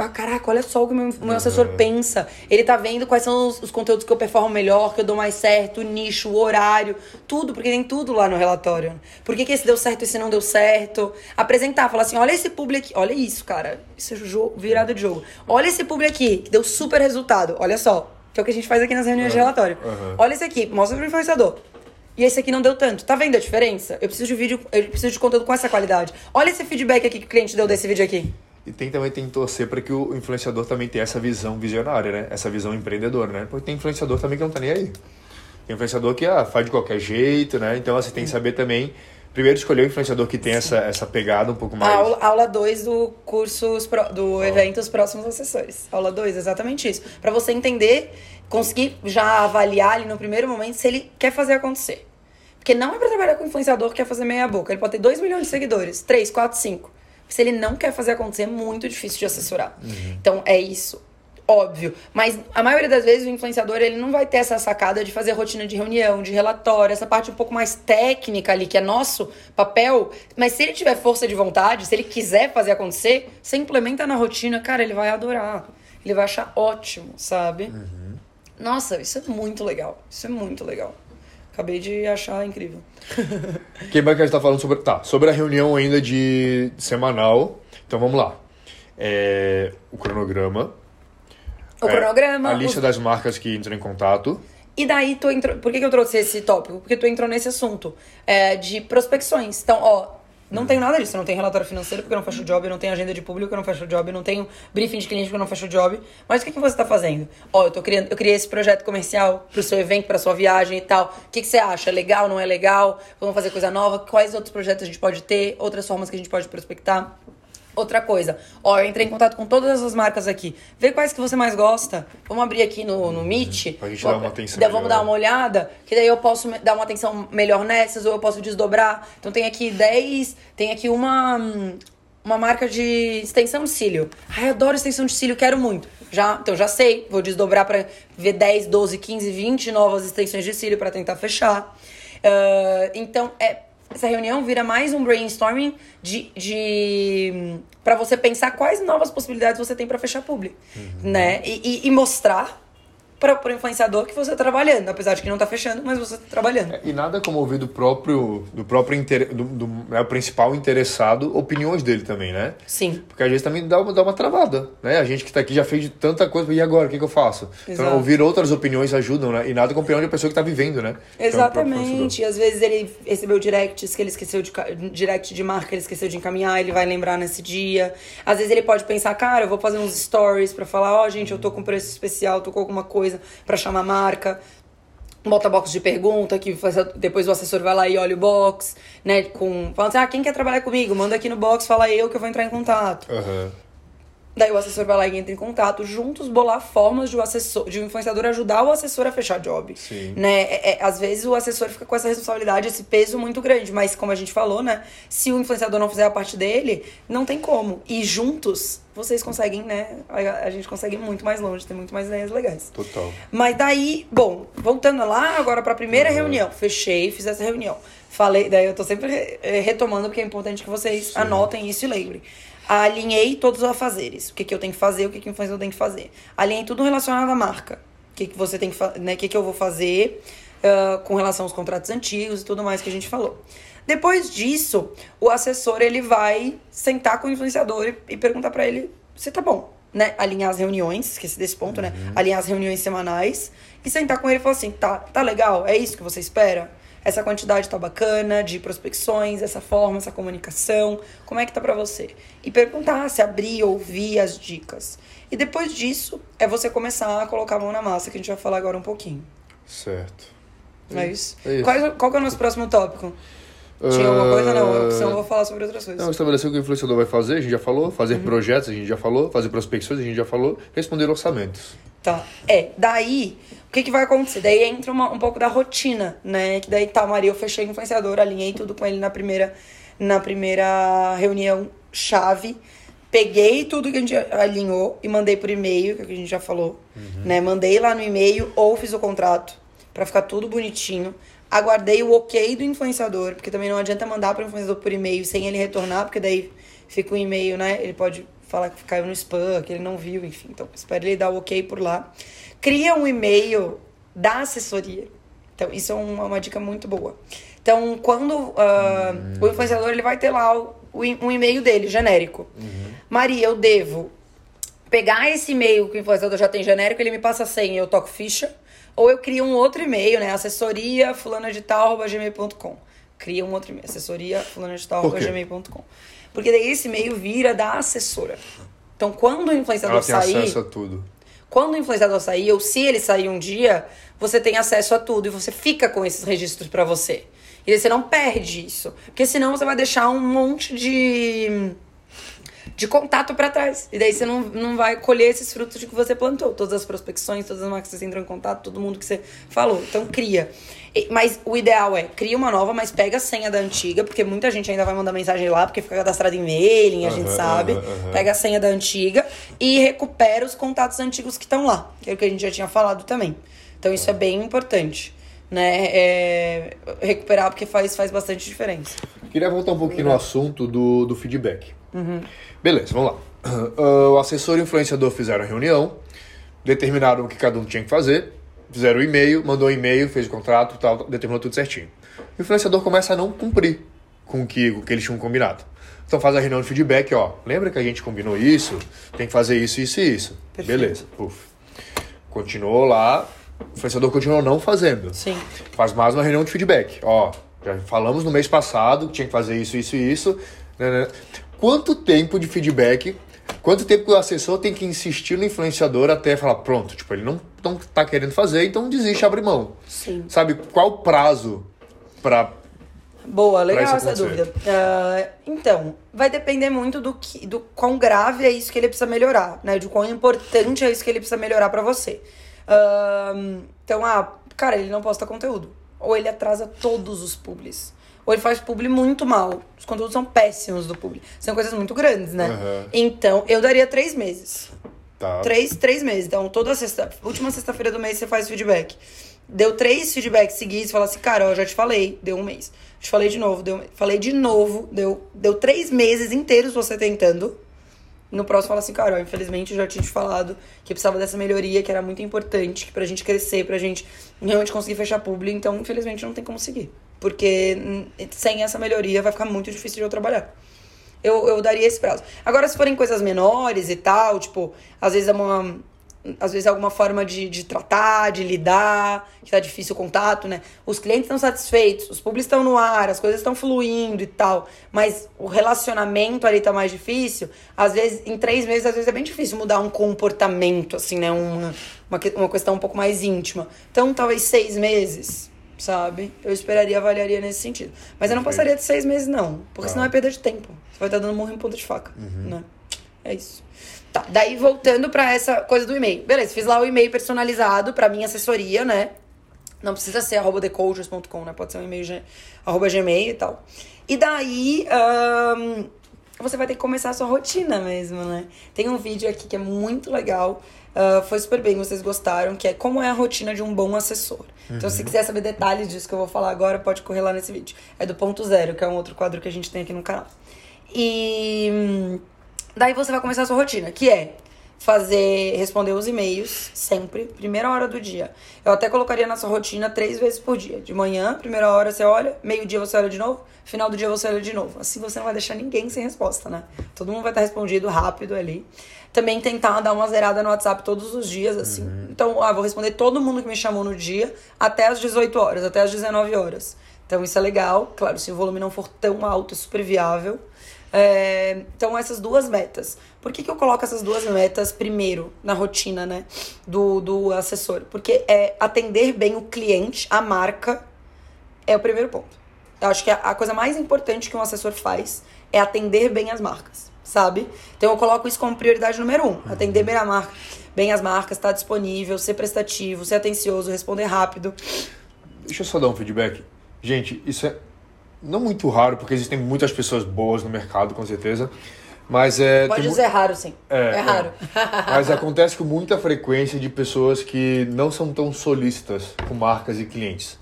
ah, caraca, olha só o que o meu, meu assessor pensa. Ele tá vendo quais são os, os conteúdos que eu performo melhor, que eu dou mais certo, o nicho, o horário, tudo, porque tem tudo lá no relatório. Por que, que esse deu certo e esse não deu certo? Apresentar, falar assim: olha esse publi aqui, olha isso, cara. Isso é jogo, virada de jogo. Olha esse publi aqui, que deu super resultado. Olha só, que é o que a gente faz aqui nas reuniões de relatório. Aham. Olha esse aqui, mostra pro influenciador. E esse aqui não deu tanto. Tá vendo a diferença? Eu preciso de vídeo, eu preciso de conteúdo com essa qualidade. Olha esse feedback aqui que o cliente deu desse vídeo aqui. E tem também tem que torcer para que o influenciador também tenha essa visão visionária, né? Essa visão empreendedora, né? Porque tem influenciador também que não tá nem aí. Tem influenciador que ah, faz de qualquer jeito, né? Então você tem que saber também, primeiro escolher o influenciador que tem essa, essa pegada um pouco mais. Aula, aula 2 do curso, do evento Os Próximos Assessores. Aula 2, exatamente isso. Pra você entender, conseguir já avaliar ali no primeiro momento se ele quer fazer acontecer. Porque não é pra trabalhar com influenciador que quer fazer meia boca. Ele pode ter 2 milhões de seguidores, 3, 4, 5. Se ele não quer fazer acontecer, é muito difícil de assessorar. Então é isso. Óbvio. Mas a maioria das vezes o influenciador ele não vai ter essa sacada de fazer rotina de reunião, de relatório, essa parte um pouco mais técnica ali, que é nosso papel. Mas se ele tiver força de vontade, se ele quiser fazer acontecer, você implementa na rotina, cara, ele vai adorar. Ele vai achar ótimo, sabe? Nossa, isso é muito legal. Isso é muito legal. Acabei de achar incrível. [LAUGHS] Quem vai que a gente tá falando sobre. Tá, sobre a reunião ainda de semanal. Então vamos lá. É, o cronograma. O É, cronograma. A lista os- das marcas que entram em contato. E daí tu entrou. Por que, que eu trouxe esse tópico? Porque tu entrou nesse assunto é, de prospecções. Então, ó, não tenho nada disso. Eu não tenho relatório financeiro porque eu não fecho job, eu não tenho agenda de público eu não fecho job, eu não tenho briefing de cliente porque eu não fecho job. Mas o que, que você tá fazendo? Ó, eu tô criando, eu criei esse projeto comercial pro seu evento, pra sua viagem e tal. O que, que você acha? Legal, não é legal? Vamos fazer coisa nova? Quais outros projetos a gente pode ter? Outras formas que a gente pode prospectar? Outra coisa, ó, eu entrei em contato com todas as marcas aqui. Vê quais que você mais gosta. Vamos abrir aqui no, no Meet. Pra gente dar uma atenção Daí Vamos dar uma olhada, que daí eu posso dar uma atenção melhor nessas, ou eu posso desdobrar. Então tem aqui 10, tem aqui uma, uma marca de extensão de cílio. Ai, eu adoro extensão de cílio, quero muito. Já, então já sei, vou desdobrar pra ver 10, 12, 15, 20 novas extensões de cílio pra tentar fechar. Ah, então, é, essa reunião vira mais um brainstorming de, de para você pensar quais novas possibilidades você tem pra fechar publi, né? E, e- e mostrar para o influenciador que você tá trabalhando, apesar de que não tá fechando, mas você tá trabalhando. É, E nada como ouvir do próprio, do próprio inter, do, do né, o principal interessado, opiniões dele também, né? Sim. Porque às vezes também dá uma, dá uma travada, né? A gente que tá aqui já fez tanta coisa, e agora, o que, que eu faço? Exato. Então, ouvir outras opiniões ajudam, né? E nada como a opinião de uma pessoa que tá vivendo, né? É Exatamente. E às vezes ele recebeu directs que ele esqueceu de direct de marca, ele esqueceu de encaminhar, ele vai lembrar nesse dia. Às vezes ele pode pensar, cara, eu vou fazer uns stories pra falar, ó, gente, eu tô com preço especial, tô com alguma coisa pra chamar a marca. Bota box de pergunta, que depois o assessor vai lá e olha o box, né? Com, falando assim, ah, quem quer trabalhar comigo? Manda aqui no box, fala eu que eu vou entrar em contato. Aham. Daí o assessor vai lá e entra em contato, juntos bolar formas de o assessor, de o influenciador ajudar o assessor a fechar job. Sim. Né? É- é- às vezes o assessor fica com essa responsabilidade, esse peso muito grande, mas como a gente falou, né? Se o influenciador não fizer a parte dele, não tem como. E juntos vocês conseguem, né? A, a gente consegue ir muito mais longe, tem muito mais ideias legais. Total. Mas daí, bom, voltando lá agora pra primeira Uhum. reunião. Fechei, fiz essa reunião. Falei, daí eu tô sempre re- eh, retomando, porque é importante que vocês anotem isso e lembrem. Alinhei todos os afazeres. O que, que eu tenho que fazer, o que, que o influenciador tem que fazer. Alinhei tudo relacionado à marca. O que, que você tem que fazer, né? O que, que eu vou fazer ah, com relação aos contratos antigos e tudo mais que a gente falou. Depois disso, o assessor ele vai sentar com o influenciador e, e perguntar pra ele se tá bom, né? Alinhar as reuniões, esqueci desse ponto, né? Alinhar as reuniões semanais e sentar com ele e falar assim: tá, tá legal? É isso que você espera? Essa quantidade tá bacana de prospecções, essa forma, essa comunicação, como é que tá pra você? E perguntar, se abrir, ouvir as dicas. E depois disso, é você começar a colocar a mão na massa, que a gente vai falar agora um pouquinho. Certo. É isso? É isso. Qual, qual que é o nosso próximo tópico? Tinha alguma coisa? Não, senão eu vou falar sobre outras coisas. Não, estabelecer o que o influenciador vai fazer, a gente já falou. Fazer uhum. projetos, a gente já falou. Fazer prospecções, a gente já falou. Responder orçamentos. Tá. É, daí, o que, que vai acontecer? Daí entra uma, um pouco da rotina, né? Que daí tá, Maria, eu fechei o influenciador, alinhei tudo com ele na primeira, na primeira reunião chave. Peguei tudo que a gente alinhou e mandei por e-mail, que a gente já falou, uhum. né? Mandei lá no e-mail ou fiz o contrato para ficar tudo bonitinho aguardei o ok do influenciador, porque também não adianta mandar para o influenciador por e-mail sem ele retornar, porque daí fica o um e-mail, né? Ele pode falar que caiu no spam, que ele não viu, enfim. Então, espero ele dar o ok por lá. Cria um e-mail da assessoria. Então, isso é uma, uma dica muito boa. Então, quando uh, uhum. o influenciador ele vai ter lá o, o, um e-mail dele, genérico. Uhum. Maria, eu devo pegar esse e-mail que o influenciador já tem genérico, ele me passa a senha, eu toco ficha ou eu crio um outro e-mail, né? Assessoria fulana de tal, Cria um outro e-mail. Assessoria fulana de tal, Porque daí esse e-mail vira da assessora. Então, quando o influenciador Ela tem sair. acesso a tudo. Quando o influenciador sair, ou se ele sair um dia, você tem acesso a tudo e você fica com esses registros para você. E você não perde isso. Porque senão você vai deixar um monte de de contato para trás. E daí você não, não vai colher esses frutos de que você plantou. Todas as prospecções, todas as marcas que você entrou em contato, todo mundo que você falou. Então cria. Mas o ideal é, cria uma nova, mas pega a senha da antiga, porque muita gente ainda vai mandar mensagem lá, porque fica cadastrado em mailing, a uhum, gente sabe. Uhum, uhum. Pega a senha da antiga e recupera os contatos antigos que estão lá, que é o que a gente já tinha falado também. Então isso é bem importante, né? É, recuperar, porque faz, faz bastante diferença. Queria voltar um pouquinho no assunto do, do feedback. Uhum. Beleza, vamos lá. Uh, [CLEARS THROAT] o assessor e o influenciador fizeram a reunião, determinaram o que cada um tinha que fazer, fizeram o e-mail, mandou o e-mail, fez o contrato, tal, determinou tudo certinho. O influenciador começa a não cumprir com o que, o que eles tinham combinado. Então faz a reunião de feedback, ó. Lembra que a gente combinou isso? Tem que fazer isso, isso e isso. Perfeito. Beleza. Uf. Continuou lá, o influenciador continuou não fazendo. Sim. Faz mais uma reunião de feedback. Ó, já falamos no mês passado que tinha que fazer isso, isso e isso. Quanto tempo de feedback, quanto tempo que o assessor tem que insistir no influenciador até falar, pronto, tipo, ele não, não tá querendo fazer, então desiste, abre mão. Sim. Sabe, qual o prazo para Boa, legal essa dúvida. Uh, então, vai depender muito do, que, do quão grave é isso que ele precisa melhorar, né? De quão importante é isso que ele precisa melhorar para você. Uh, então, ah, cara, ele não posta conteúdo. Ou ele atrasa todos os publis ou ele faz publi muito mal. Os conteúdos são péssimos do publi. São coisas muito grandes, né? Uhum. Então, eu daria três meses. Tá. Três, três meses. Então, toda sexta, última sexta-feira do mês você faz feedback. Deu três feedbacks seguidos, fala assim, cara, eu já te falei, deu um mês. Te falei de novo, deu Falei de novo, deu, deu três meses inteiros você tentando. No próximo fala assim, cara, infelizmente eu já tinha te falado que precisava dessa melhoria, que era muito importante, que pra gente crescer, pra gente realmente conseguir fechar público, então infelizmente não tem como seguir. Porque sem essa melhoria vai ficar muito difícil de eu trabalhar. Eu, eu daria esse prazo. Agora, se forem coisas menores e tal, tipo, às vezes é uma. Às vezes é alguma forma de, de tratar, de lidar, que tá difícil o contato, né? Os clientes estão satisfeitos, os públicos estão no ar, as coisas estão fluindo e tal, mas o relacionamento ali tá mais difícil. Às vezes, em três meses, às vezes é bem difícil mudar um comportamento, assim, né? Uma, uma, uma questão um pouco mais íntima. Então, talvez seis meses, sabe? Eu esperaria, avaliaria nesse sentido. Mas eu não passaria de seis meses, não. Porque senão é perda de tempo. Você vai estar dando morro em ponta de faca, uhum. né? É isso. Tá, daí voltando para essa coisa do e-mail. Beleza, fiz lá o e-mail personalizado para minha assessoria, né? Não precisa ser arroba thecoaches.com, né? Pode ser um e-mail arroba gmail e tal. E daí, um, você vai ter que começar a sua rotina mesmo, né? Tem um vídeo aqui que é muito legal Uh, foi super bem, vocês gostaram, que é como é a rotina de um bom assessor. Uhum. Então, se uhum. quiser saber detalhes disso que eu vou falar agora, pode correr lá nesse vídeo. É do ponto zero, que é um outro quadro que a gente tem aqui no canal. E hum, daí você vai começar a sua rotina, que é fazer, responder os e-mails sempre, primeira hora do dia. Eu até colocaria na sua rotina três vezes por dia. De manhã, primeira hora você olha, meio-dia você olha de novo, final do dia você olha de novo. Assim você não vai deixar ninguém sem resposta, né? Todo mundo vai estar respondido rápido ali. Também tentar dar uma zerada no WhatsApp todos os dias, assim. Uhum. Então, ah, vou responder todo mundo que me chamou no dia até as 18 horas, até as 19 horas. Então, isso é legal. Claro, se o volume não for tão alto, é super viável. É, então, essas duas metas. Por que, que eu coloco essas duas metas primeiro na rotina né, do, do assessor? Porque é atender bem o cliente, a marca, é o primeiro ponto. Eu acho que a, a coisa mais importante que um assessor faz é atender bem as marcas, sabe? Então eu coloco isso como prioridade número um. Atender bem a marca, bem as marcas, estar tá disponível, ser prestativo, ser atencioso, responder rápido. Deixa eu só dar um feedback. Gente, isso é não muito raro, porque existem muitas pessoas boas no mercado, com certeza. Mas é. Pode dizer mu... raro, sim. É, é, é. raro. É. [LAUGHS] Mas acontece com muita frequência de pessoas que não são tão solícitas com marcas e clientes.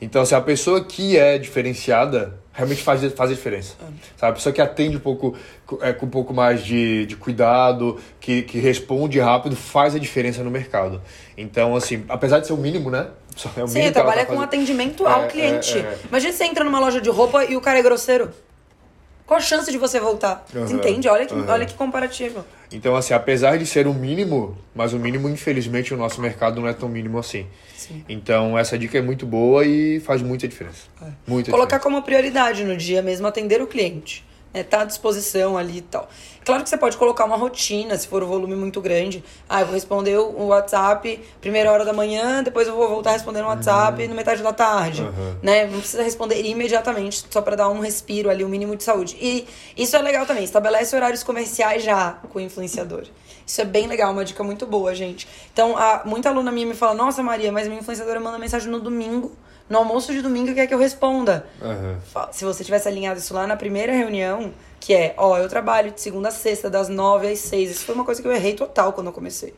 Então, se a pessoa que é diferenciada realmente faz, faz a diferença. É. Sabe? A pessoa que atende um pouco, é, com um pouco mais de, de cuidado, que, que responde rápido, faz a diferença no mercado. Então, assim, apesar de ser o mínimo, né? É o Sim, trabalha tá com atendimento ao é, cliente. É, é. Imagina você entra numa loja de roupa e o cara é grosseiro. Qual a chance de você voltar? Uhum. Você entende? Olha que, uhum. olha que comparativo. Então, assim, apesar de ser o mínimo, mas o mínimo, infelizmente, o nosso mercado não é tão mínimo assim. Sim. Então, essa dica é muito boa e faz muita diferença. É. Muita Colocar diferença. como prioridade no dia mesmo, atender o cliente é, tá à disposição ali e tal. Claro que você pode colocar uma rotina, se for o volume muito grande. Ah, eu vou responder o WhatsApp primeira hora da manhã, depois eu vou voltar a responder no WhatsApp uhum. no metade da tarde. Uhum. Né? Não precisa responder imediatamente, só para dar um respiro ali, um mínimo de saúde. E isso é legal também, estabelece horários comerciais já com o influenciador. Isso é bem legal, uma dica muito boa, gente. Então, a, muita aluna minha me fala, nossa Maria, mas minha influenciadora manda mensagem no domingo no almoço de domingo quer que eu responda. Uhum. Se você tivesse alinhado isso lá na primeira reunião, que é, ó, eu trabalho de segunda a sexta, das nove às seis. Isso foi uma coisa que eu errei total quando eu comecei.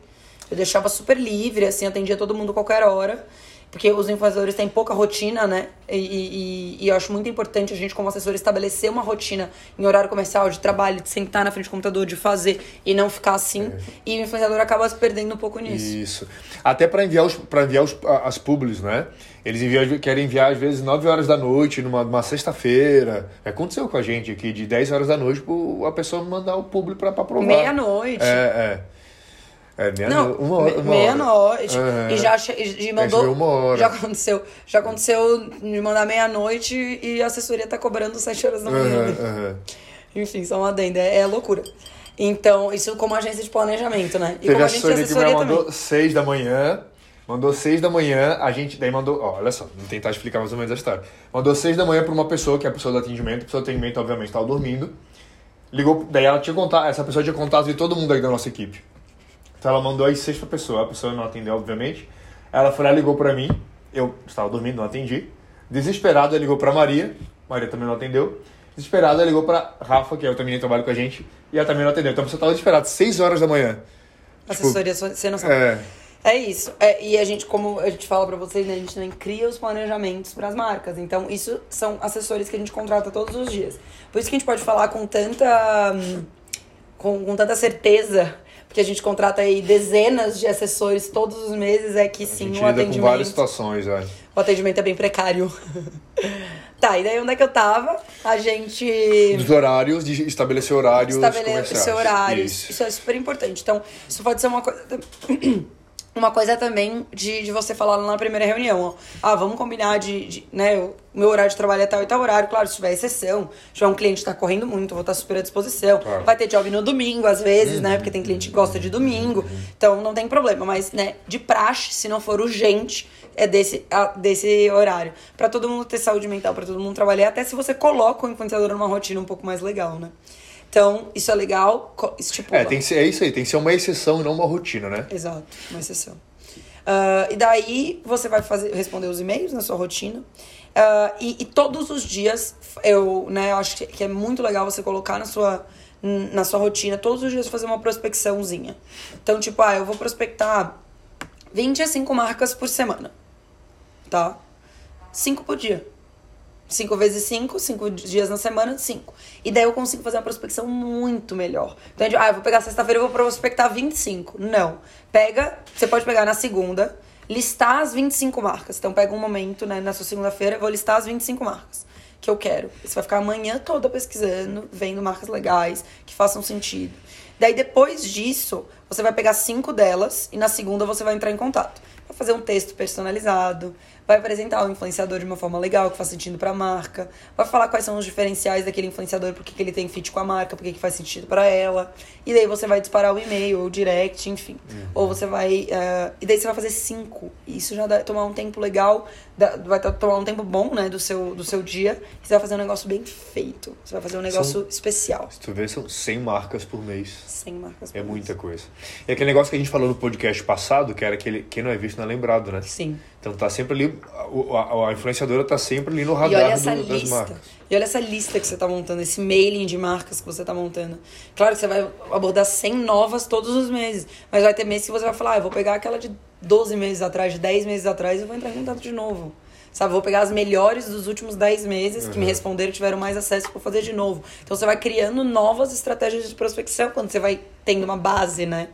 Eu deixava super livre, assim, atendia todo mundo qualquer hora. Porque os influenciadores têm pouca rotina, né? E, e, e, eu acho muito importante a gente, como assessor, estabelecer uma rotina em horário comercial, de trabalho, de sentar na frente do computador, de fazer e não ficar assim. É. E o influenciador acaba se perdendo um pouco nisso. Isso. Até para enviar, os, pra enviar os, as publis, né? Eles enviam, querem enviar, às vezes, 9 horas da noite, numa, numa sexta-feira. Aconteceu com a gente aqui, de 10 horas da noite, a pessoa mandar o público para provar. Meia-noite. É, é. É, meia não, uma hora, uma meia-noite. Uhum. E já e mandou. Uma hora. Já aconteceu. Já aconteceu de mandar meia-noite e a assessoria tá cobrando sete horas da manhã. Uhum, uhum. Enfim, só uma adenda. É, é, loucura. Então, isso como agência de planejamento, né? E Teve como a gente assessoria, assessoria que mandou seis da manhã. Mandou seis da manhã, a gente daí mandou, ó, olha só, vou tentar explicar mais ou menos a história. Mandou seis da manhã para uma pessoa, que é a pessoa do atendimento, a pessoa do atendimento obviamente estava dormindo. Ligou, daí ela tinha contato, essa pessoa tinha contato de todo mundo aí da nossa equipe. Então ela mandou as seis pra pessoa, a pessoa não atendeu, obviamente. Ela foi lá, ligou pra mim, eu estava dormindo, não atendi. Desesperado, ela ligou pra Maria, Maria também não atendeu. Desesperado, ela ligou pra Rafa, que é o também trabalho com a gente, e ela também não atendeu. Então a pessoa estava desesperada, seis horas da manhã. Assessoria, tipo, você não sabe. É. É isso. É, e a gente, como a gente fala pra vocês, né, a gente também cria os planejamentos para as marcas. Então, isso são assessores que a gente contrata todos os dias. Por isso que a gente pode falar com tanta, com, com tanta certeza porque a gente contrata aí dezenas de assessores todos os meses, é que sim, o atendimento. com várias situações, é. O atendimento é bem precário. [LAUGHS] tá, e daí onde é que eu tava? A gente. Dos horários, de estabelecer horários. Estabelecer horários. Isso. isso é super importante. Então, isso pode ser uma coisa. Uma coisa também de, de você falar lá na primeira reunião, ó, ah, vamos combinar de, de né, o meu horário de trabalho é tal e tal horário, claro, se tiver exceção, se tiver um cliente que tá correndo muito, eu vou estar super à disposição, claro. vai ter job no domingo, às vezes, uhum. né, porque tem cliente que gosta de domingo, uhum. então não tem problema, mas, né, de praxe, se não for urgente, é desse, desse horário, para todo mundo ter saúde mental, para todo mundo trabalhar, até se você coloca o influenciador numa rotina um pouco mais legal, né. Então, isso é legal, estipula. É, tem que ser, é isso aí, tem que ser uma exceção e não uma rotina, né? Exato, uma exceção. Uh, e daí você vai fazer, responder os e-mails na sua rotina. Uh, e, e, todos os dias, eu né, acho que é muito legal você colocar na sua, na sua rotina, todos os dias fazer uma prospecçãozinha. Então, tipo, ah, eu vou prospectar 25 marcas por semana. Tá? 5 por dia. 5 vezes 5, 5 dias na semana, 5. E daí eu consigo fazer uma prospecção muito melhor. Então, ah, eu vou pegar sexta-feira e vou prospectar 25. Não. Pega, você pode pegar na segunda, listar as 25 marcas. Então, pega um momento, né, na sua segunda-feira, vou listar as 25 marcas que eu quero. Você vai ficar a manhã toda pesquisando, vendo marcas legais, que façam sentido. Daí, depois disso, você vai pegar cinco delas e na segunda você vai entrar em contato. vai fazer um texto personalizado, vai apresentar o influenciador de uma forma legal, que faz sentido para a marca, vai falar quais são os diferenciais daquele influenciador, por que ele tem fit com a marca, por que faz sentido para ela. E daí você vai disparar o e-mail, ou o direct, enfim. Uhum. Ou você vai. Uh, e daí você vai fazer cinco. E isso já vai tomar um tempo legal, vai tomar um tempo bom, né, do seu, do seu dia. E você vai fazer um negócio bem feito. Você vai fazer um negócio são, especial. Se tu vê, são 100 marcas por mês. 100 marcas por É mês. muita coisa. E aquele negócio que a gente falou no podcast passado, que era aquele quem não é visto não é lembrado, né? Sim. Então tá sempre ali, a, a influenciadora tá sempre ali no radar do, das lista. marcas. E olha essa lista que você tá montando, esse mailing de marcas que você tá montando. Claro que você vai abordar 100 novas todos os meses, mas vai ter meses que você vai falar, ah, eu vou pegar aquela de 12 meses atrás, de 10 meses atrás e vou entrar em contato de novo. Sabe, vou pegar as melhores dos últimos 10 meses uhum. que me responderam, tiveram mais acesso para fazer de novo. Então você vai criando novas estratégias de prospecção quando você vai tendo uma base, né?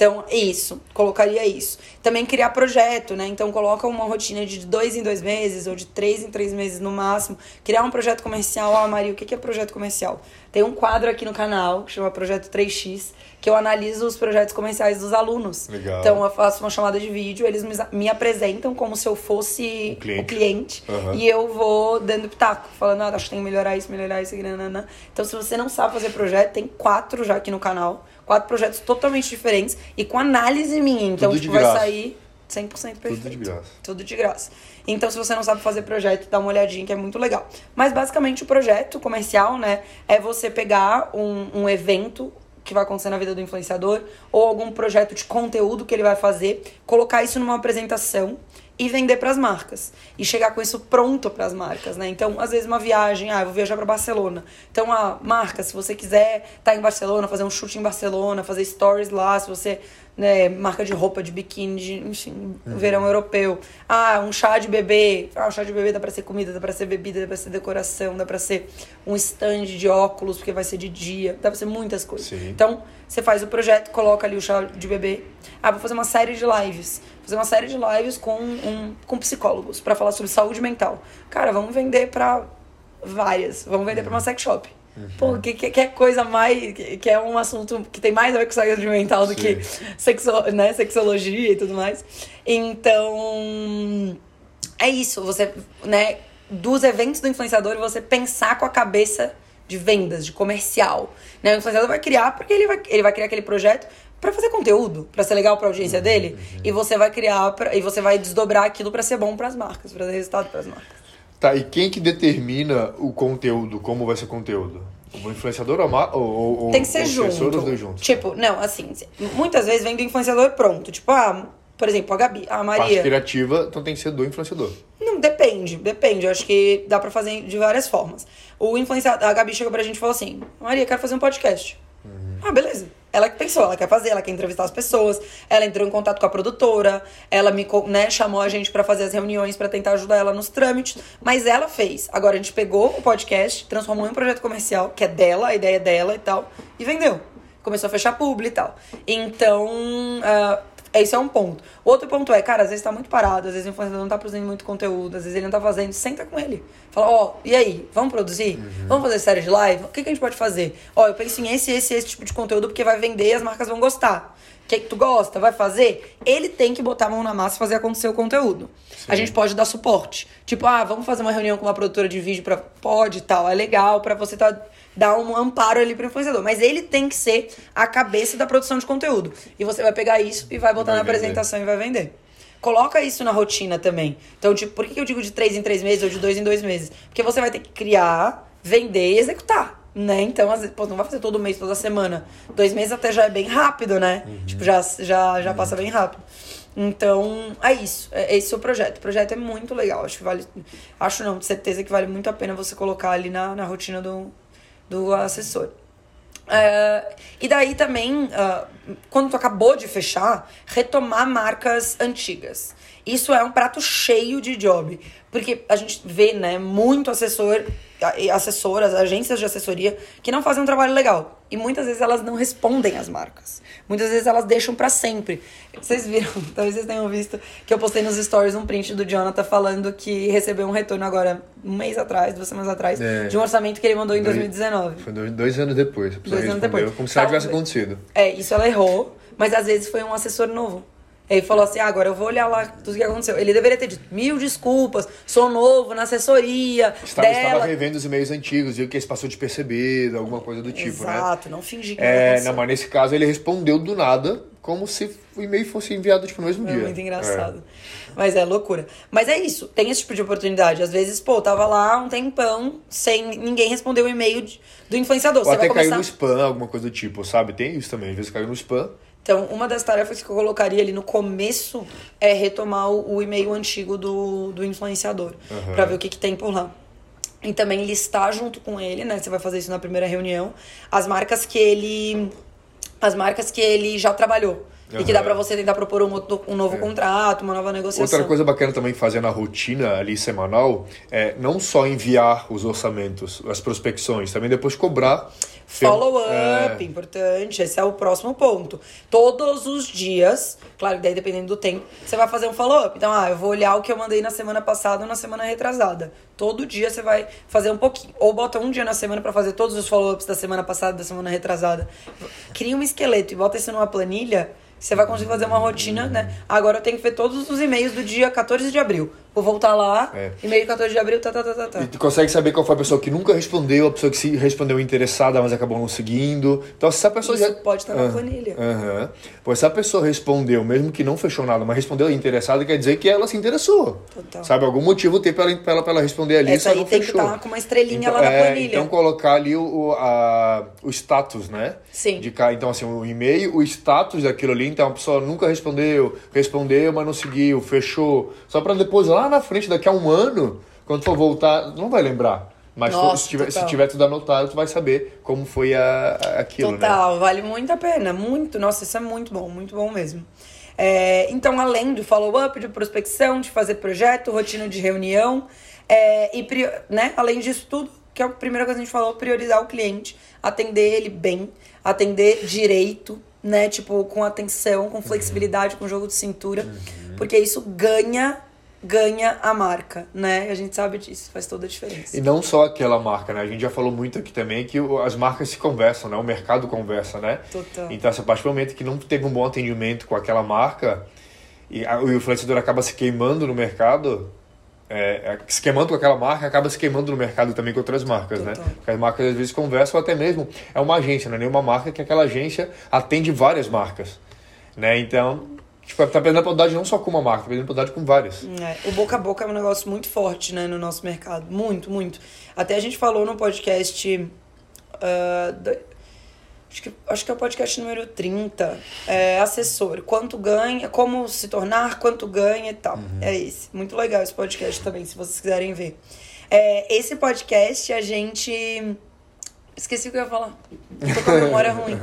Então, isso, colocaria isso. Também criar projeto, né? Então, coloca uma rotina de dois em dois meses ou de três em três meses no máximo. Criar um projeto comercial. Ah, Maria, o que é projeto comercial? Tem um quadro aqui no canal que chama Projeto 3X, que eu analiso os projetos comerciais dos alunos. Legal. Então, eu faço uma chamada de vídeo, eles me, apresentam como se eu fosse o cliente, o cliente uhum. e eu vou dando pitaco, falando, ah, acho que tem que melhorar isso, melhorar isso, nanana. Então, se você não sabe fazer projeto, tem quatro já aqui no canal quatro projetos totalmente diferentes e com análise minha. Então, Tudo tipo, vai sair 100% perfeito. Tudo de graça. Tudo de graça. Então, se você não sabe fazer projeto, dá uma olhadinha que é muito legal. Mas, basicamente, o projeto comercial, né, é você pegar um, um evento que vai acontecer na vida do influenciador ou algum projeto de conteúdo que ele vai fazer, colocar isso numa apresentação e vender para as marcas e chegar com isso pronto para as marcas, né? Então, às vezes uma viagem, ah, eu vou viajar para Barcelona. Então, a marca, se você quiser estar tá em Barcelona, fazer um shoot em Barcelona, fazer stories lá, se você né, marca de roupa, de biquíni, de, enfim, uhum. verão europeu. Ah, um chá de bebê. Ah, um chá de bebê dá pra ser comida, dá pra ser bebida, dá pra ser decoração, dá pra ser um stand de óculos, porque vai ser de dia, dá pra ser muitas coisas. Sim. Então, você faz o projeto, coloca ali o chá de bebê. Ah, vou fazer uma série de lives. Fazer uma série de lives com, um, com psicólogos para falar sobre saúde mental. Cara, vamos vender pra várias. Vamos vender uhum. pra uma sex shop. Uhum. Pô, que, que, que é coisa mais. Que, que, é um assunto que tem mais a ver com saúde mental do Sim. que sexo, né, sexologia e tudo mais. Então. É isso. Você, né, dos eventos do influenciador, você pensar com a cabeça de vendas, de comercial. Né? O influenciador vai criar porque ele vai, ele vai criar aquele projeto para fazer conteúdo, para ser legal para a audiência uhum, dele, uhum. e você vai criar pra, e você vai desdobrar aquilo para ser bom para as marcas, para dar resultado para as marcas. Tá, e quem que determina o conteúdo, como vai ser o conteúdo? O influenciador ou, ou Tem que ser junto. Os dois juntos? Tipo, não, assim, muitas vezes vem do influenciador pronto. Tipo, ah, por exemplo, a Gabi, a Maria. Parte criativa, então tem que ser do influenciador. Não, depende, depende. Eu acho que dá pra fazer de várias formas. O influenciador, a Gabi chegou pra gente e falou assim: Maria, quero fazer um podcast. Uhum. Ah, beleza. Ela que pensou, ela quer fazer, ela quer entrevistar as pessoas, ela entrou em contato com a produtora, ela me né, chamou a gente para fazer as reuniões para tentar ajudar ela nos trâmites, mas ela fez. Agora a gente pegou o podcast, transformou em um projeto comercial, que é dela, a ideia é dela e tal, e vendeu. Começou a fechar publi e tal. Então, uh, esse é um ponto. O outro ponto é, cara, às vezes tá muito parado, às vezes o influenciador não tá produzindo muito conteúdo, às vezes ele não tá fazendo, senta com ele. Fala, ó, oh, e aí, vamos produzir? Uhum. Vamos fazer série de live? O que, que a gente pode fazer? Ó, oh, eu penso em esse, esse, esse tipo de conteúdo porque vai vender e as marcas vão gostar. O que, que tu gosta? Vai fazer? Ele tem que botar a mão na massa e fazer acontecer o conteúdo. Sim. A gente pode dar suporte. Tipo, ah, vamos fazer uma reunião com uma produtora de vídeo para pode e tal, é legal para você tá dar um amparo ali pro influenciador. Mas ele tem que ser a cabeça da produção de conteúdo. E você vai pegar isso e vai botar vai na vender. apresentação e vai vender. Coloca isso na rotina também. Então, tipo, por que eu digo de três em três meses ou de dois em dois meses? Porque você vai ter que criar, vender e executar. Né? Então, às vezes, pô, não vai fazer todo mês, toda semana. Dois meses até já é bem rápido, né? Uhum. Tipo, já, já, já uhum. passa bem rápido. Então, é isso. É esse é o projeto. O projeto é muito legal. Acho que vale. Acho não, de certeza que vale muito a pena você colocar ali na, na rotina do, do assessor. Uh, e daí também, uh, quando tu acabou de fechar, retomar marcas antigas. Isso é um prato cheio de job. Porque a gente vê, né, muito assessor, assessoras, agências de assessoria que não fazem um trabalho legal. E muitas vezes elas não respondem às marcas. Muitas vezes elas deixam para sempre. Vocês viram, [LAUGHS] talvez vocês tenham visto, que eu postei nos stories um print do Jonathan falando que recebeu um retorno agora, um mês atrás, duas semanas atrás, é. de um orçamento que ele mandou em 2019. Foi dois anos depois. Dois anos depois. Como se nada tivesse acontecido. É, isso ela errou, mas às vezes foi um assessor novo Ele falou assim: ah, agora eu vou olhar lá tudo que aconteceu. Ele deveria ter dito mil desculpas, sou novo na assessoria. Estava, dela. estava revendo os e-mails antigos, viu que esse passou de percebido, alguma coisa do tipo, né? Exato, não fingir que É, não não, mas nesse caso ele respondeu do nada, como se o e-mail fosse enviado tipo, no mesmo É dia. muito engraçado. Mas é loucura. Mas é isso, tem esse tipo de oportunidade. Às vezes, pô, tava lá um tempão sem ninguém responder o e-mail do influenciador. Ou Você até vai caiu começar... no spam, alguma coisa do tipo, sabe? Tem isso também, às vezes caiu no spam. Então, uma das tarefas que eu colocaria ali no começo é retomar o, o e-mail antigo do, do influenciador. Uhum. Pra ver o que, que tem por lá. E também listar junto com ele, né? Você vai fazer isso na primeira reunião. As marcas que ele. As marcas que ele já trabalhou. E que dá Uhum. pra você tentar propor um, outro- um novo contrato, uma nova negociação. Outra coisa bacana também fazer na rotina ali semanal é não só enviar os orçamentos, as prospecções, também depois cobrar. Follow É, importante. Esse é o próximo ponto. Todos os dias, claro que daí dependendo do tempo, você vai fazer um follow up. Então, ah, eu vou olhar o que eu mandei na semana passada ou na semana retrasada. Todo dia você vai fazer um pouquinho. Ou bota um dia na semana pra fazer todos os follow-ups da semana passada, da semana retrasada. Cria um esqueleto e bota isso numa planilha. Você vai conseguir fazer uma rotina, né? Agora eu tenho que ver todos os e-mails do dia 14 de abril. Vou voltar lá, É. e-mail de 14 de abril, tá, tá, tá, tá, tá. E tu consegue saber qual foi a pessoa que nunca respondeu, a pessoa que se respondeu interessada, mas acabou não seguindo. Então, se a pessoa Isso já. pode estar na Ah, planilha. Aham. Pois se a pessoa respondeu, mesmo que não fechou nada, mas respondeu interessada, quer dizer que ela se interessou. Total. Sabe? Algum motivo tem pra ela, pra ela, pra ela responder ali, Essa só aí não tem que fechou. estar com uma estrelinha Então, lá na é, planilha. Então colocar ali o, o, a, o status, né? Sim. De cá, então assim, o e-mail, o status daquilo ali, então a pessoa nunca respondeu, respondeu, mas não seguiu, fechou. Só pra depois, lá na frente, daqui a um ano, quando for voltar, não vai lembrar. Mas Nossa, se, tiver, se tiver tudo anotado, tu vai saber como foi a, a- aquilo, né? Total, vale muito a pena, muito. Nossa, isso é muito bom, muito bom mesmo. É, então, além do follow-up, de prospecção, de fazer projeto, rotina de reunião, é, e né, além disso tudo, que é a primeira coisa que a gente falou, priorizar o cliente, atender ele bem, atender direito, né? Tipo, com atenção, com flexibilidade, com jogo de cintura, porque isso ganha, ganha a marca, né? A gente sabe disso, faz toda a diferença. E não só aquela marca, né? A gente já falou muito aqui também que as marcas se conversam, né? O mercado conversa, né? Total. Então, a partir do momento que não teve um bom atendimento com aquela marca e a- o influenciador acaba se queimando no mercado, é, é, se queimando com aquela marca, acaba se queimando no mercado também com outras marcas, né? Total. Porque as marcas às vezes conversam até mesmo é uma agência, não é nenhuma marca que aquela agência atende várias marcas, né? Então, tipo, tá perdendo a oportunidade não só com uma marca, tá perdendo a oportunidade com várias. É, o boca a boca é um negócio muito forte, né, no nosso mercado. Muito, muito. Até a gente falou no podcast. do- acho, que, acho que é o podcast número 30. É, assessor. Quanto ganha, como se tornar, quanto ganha e tal. É esse. Muito legal esse podcast também, se vocês quiserem ver. É, esse podcast a gente. Esqueci o que eu ia falar. Tô com a memória ruim.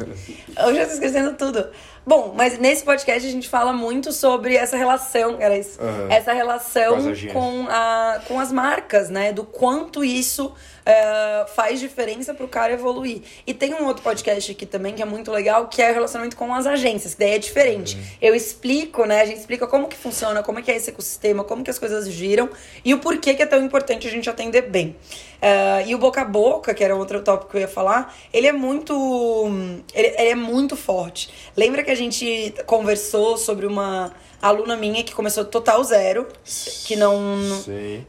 Eu já tô esquecendo tudo. Bom, mas nesse podcast a gente fala muito sobre essa relação, era isso. Aham. Essa relação com, a, com as marcas, né? Do quanto isso é, faz diferença pro cara evoluir. E tem um outro podcast aqui também que é muito legal, que é o relacionamento com as agências, que daí é diferente. Eu explico, né? A gente explica como que funciona, como que é esse ecossistema, como que as coisas giram e o porquê que é tão importante a gente atender bem. É, e o boca a boca, que era outro tópico que eu ia falar, ele é muito. Ele, ele é muito forte. Lembra que a gente conversou sobre uma aluna minha que começou total zero, que não.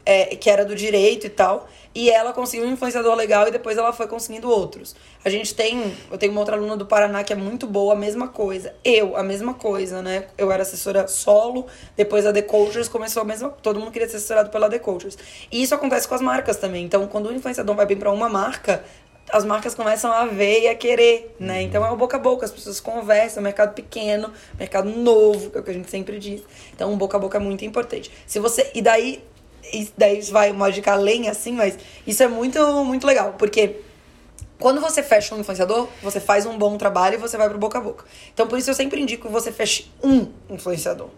É, que era do direito e tal. E ela conseguiu um influenciador legal e depois ela foi conseguindo outros. A gente tem. Eu tenho uma outra aluna do Paraná que é muito boa, a mesma coisa. Eu, a mesma coisa, né? Eu era assessora solo, depois a The Cultures começou a mesma. Todo mundo queria ser assessorado pela The Cultures. E isso acontece com as marcas também. Então, quando o influenciador vai bem pra uma marca, as marcas começam a ver e a querer, né? Então é o boca a boca, as pessoas conversam, mercado pequeno, mercado novo, que é o que a gente sempre diz. Então, o boca a boca é muito importante. Se você. E daí. E daí isso vai uma dica além, assim, mas isso é muito, muito legal, porque quando você fecha um influenciador, você faz um bom trabalho e você vai pro boca a boca. Então, por isso eu sempre indico que você feche um influenciador.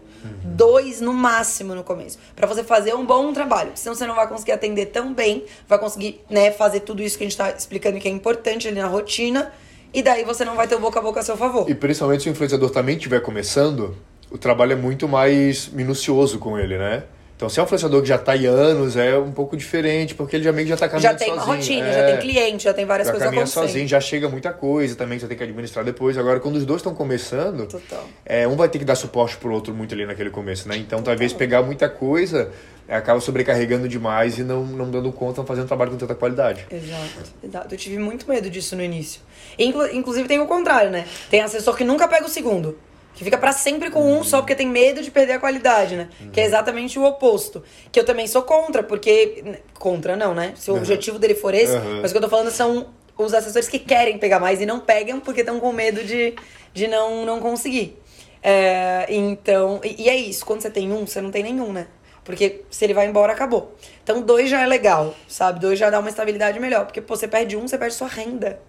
Dois no máximo no começo. Pra você fazer um bom trabalho. Senão você não vai conseguir atender tão bem, vai conseguir, né, fazer tudo isso que a gente tá explicando que é importante ali na rotina. E daí você não vai ter o boca a boca a seu favor. E principalmente se o influenciador também estiver começando, o trabalho é muito mais minucioso com ele, né? Então, se é um influenciador que já está aí anos, é um pouco diferente, porque ele já meio que já está caminhando Já tem sozinho. uma rotina, é, já tem cliente, já tem várias já coisas caminha acontecendo. sozinho, já chega muita coisa também que você tem que administrar depois. Agora, quando os dois estão começando, Total. é, um vai ter que dar suporte pro outro muito ali naquele começo, né? Então, talvez pegar muita coisa é, acaba sobrecarregando demais e não, não dando conta, não fazendo trabalho com tanta qualidade. Exato, exato. Eu tive muito medo disso no início. Inclu- inclusive tem o contrário, né? Tem assessor que nunca pega o segundo. Que fica pra sempre com um só porque tem medo de perder a qualidade, né? Que é exatamente o oposto. Que eu também sou contra, porque. Contra não, né? Se o objetivo dele for esse, Uhum. mas o que eu tô falando são os assessores que querem pegar mais e não pegam porque estão com medo de, de não, não conseguir. É, então, e, e é isso, quando você tem um, você não tem nenhum, né? Porque se ele vai embora, acabou. Então, dois já é legal, sabe? Dois já dá uma estabilidade melhor. Porque, pô, você perde um, você perde sua renda,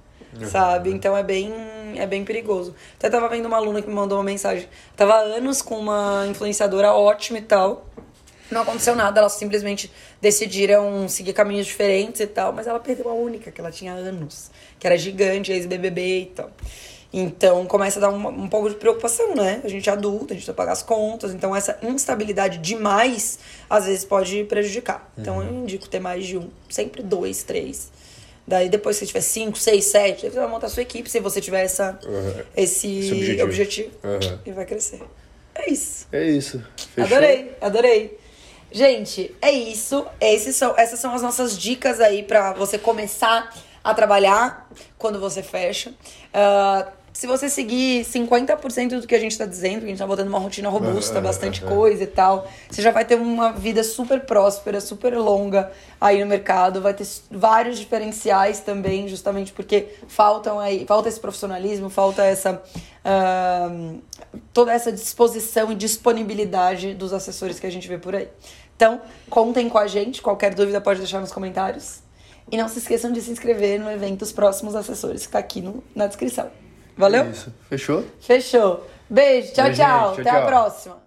sabe? Então, é bem, é bem perigoso. Até tava vendo uma aluna que me mandou uma mensagem. Tava há anos com uma influenciadora ótima e tal. Não aconteceu nada, elas simplesmente decidiram seguir caminhos diferentes e tal. Mas ela perdeu a única, que ela tinha anos. Que era gigante, ex-BBB e tal. Então começa a dar um, um pouco de preocupação, né? A gente é adulto, a gente precisa pagar as contas. Então essa instabilidade demais, às vezes, pode prejudicar. Então eu indico ter mais de um. Sempre dois, três. Daí depois que você tiver cinco, seis, sete, aí você vai montar a sua equipe se você tiver essa, Uhum. esse, Esse objetivo. objetivo. Uhum. E vai crescer. É isso. É isso. Fechou? Adorei, adorei. Gente, é isso. Esses são, essas são as nossas dicas aí pra você começar a trabalhar quando você fecha. Ah, se você seguir 50% do que a gente tá dizendo, que a gente tá botando uma rotina robusta, Aham, bastante aham. coisa e tal, você já vai ter uma vida super próspera, super longa aí no mercado, vai ter vários diferenciais também, justamente porque faltam aí, falta esse profissionalismo, falta essa ah, toda essa disposição e disponibilidade dos assessores que a gente vê por aí. Então, contem com a gente, qualquer dúvida pode deixar nos comentários. E não se esqueçam de se inscrever no evento Os Próximos Assessores, que tá aqui no, na descrição. Valeu? É isso. Fechou? Fechou. Beijo, tchau, Beijo, tchau. gente. Até Tchau, a tchau. próxima.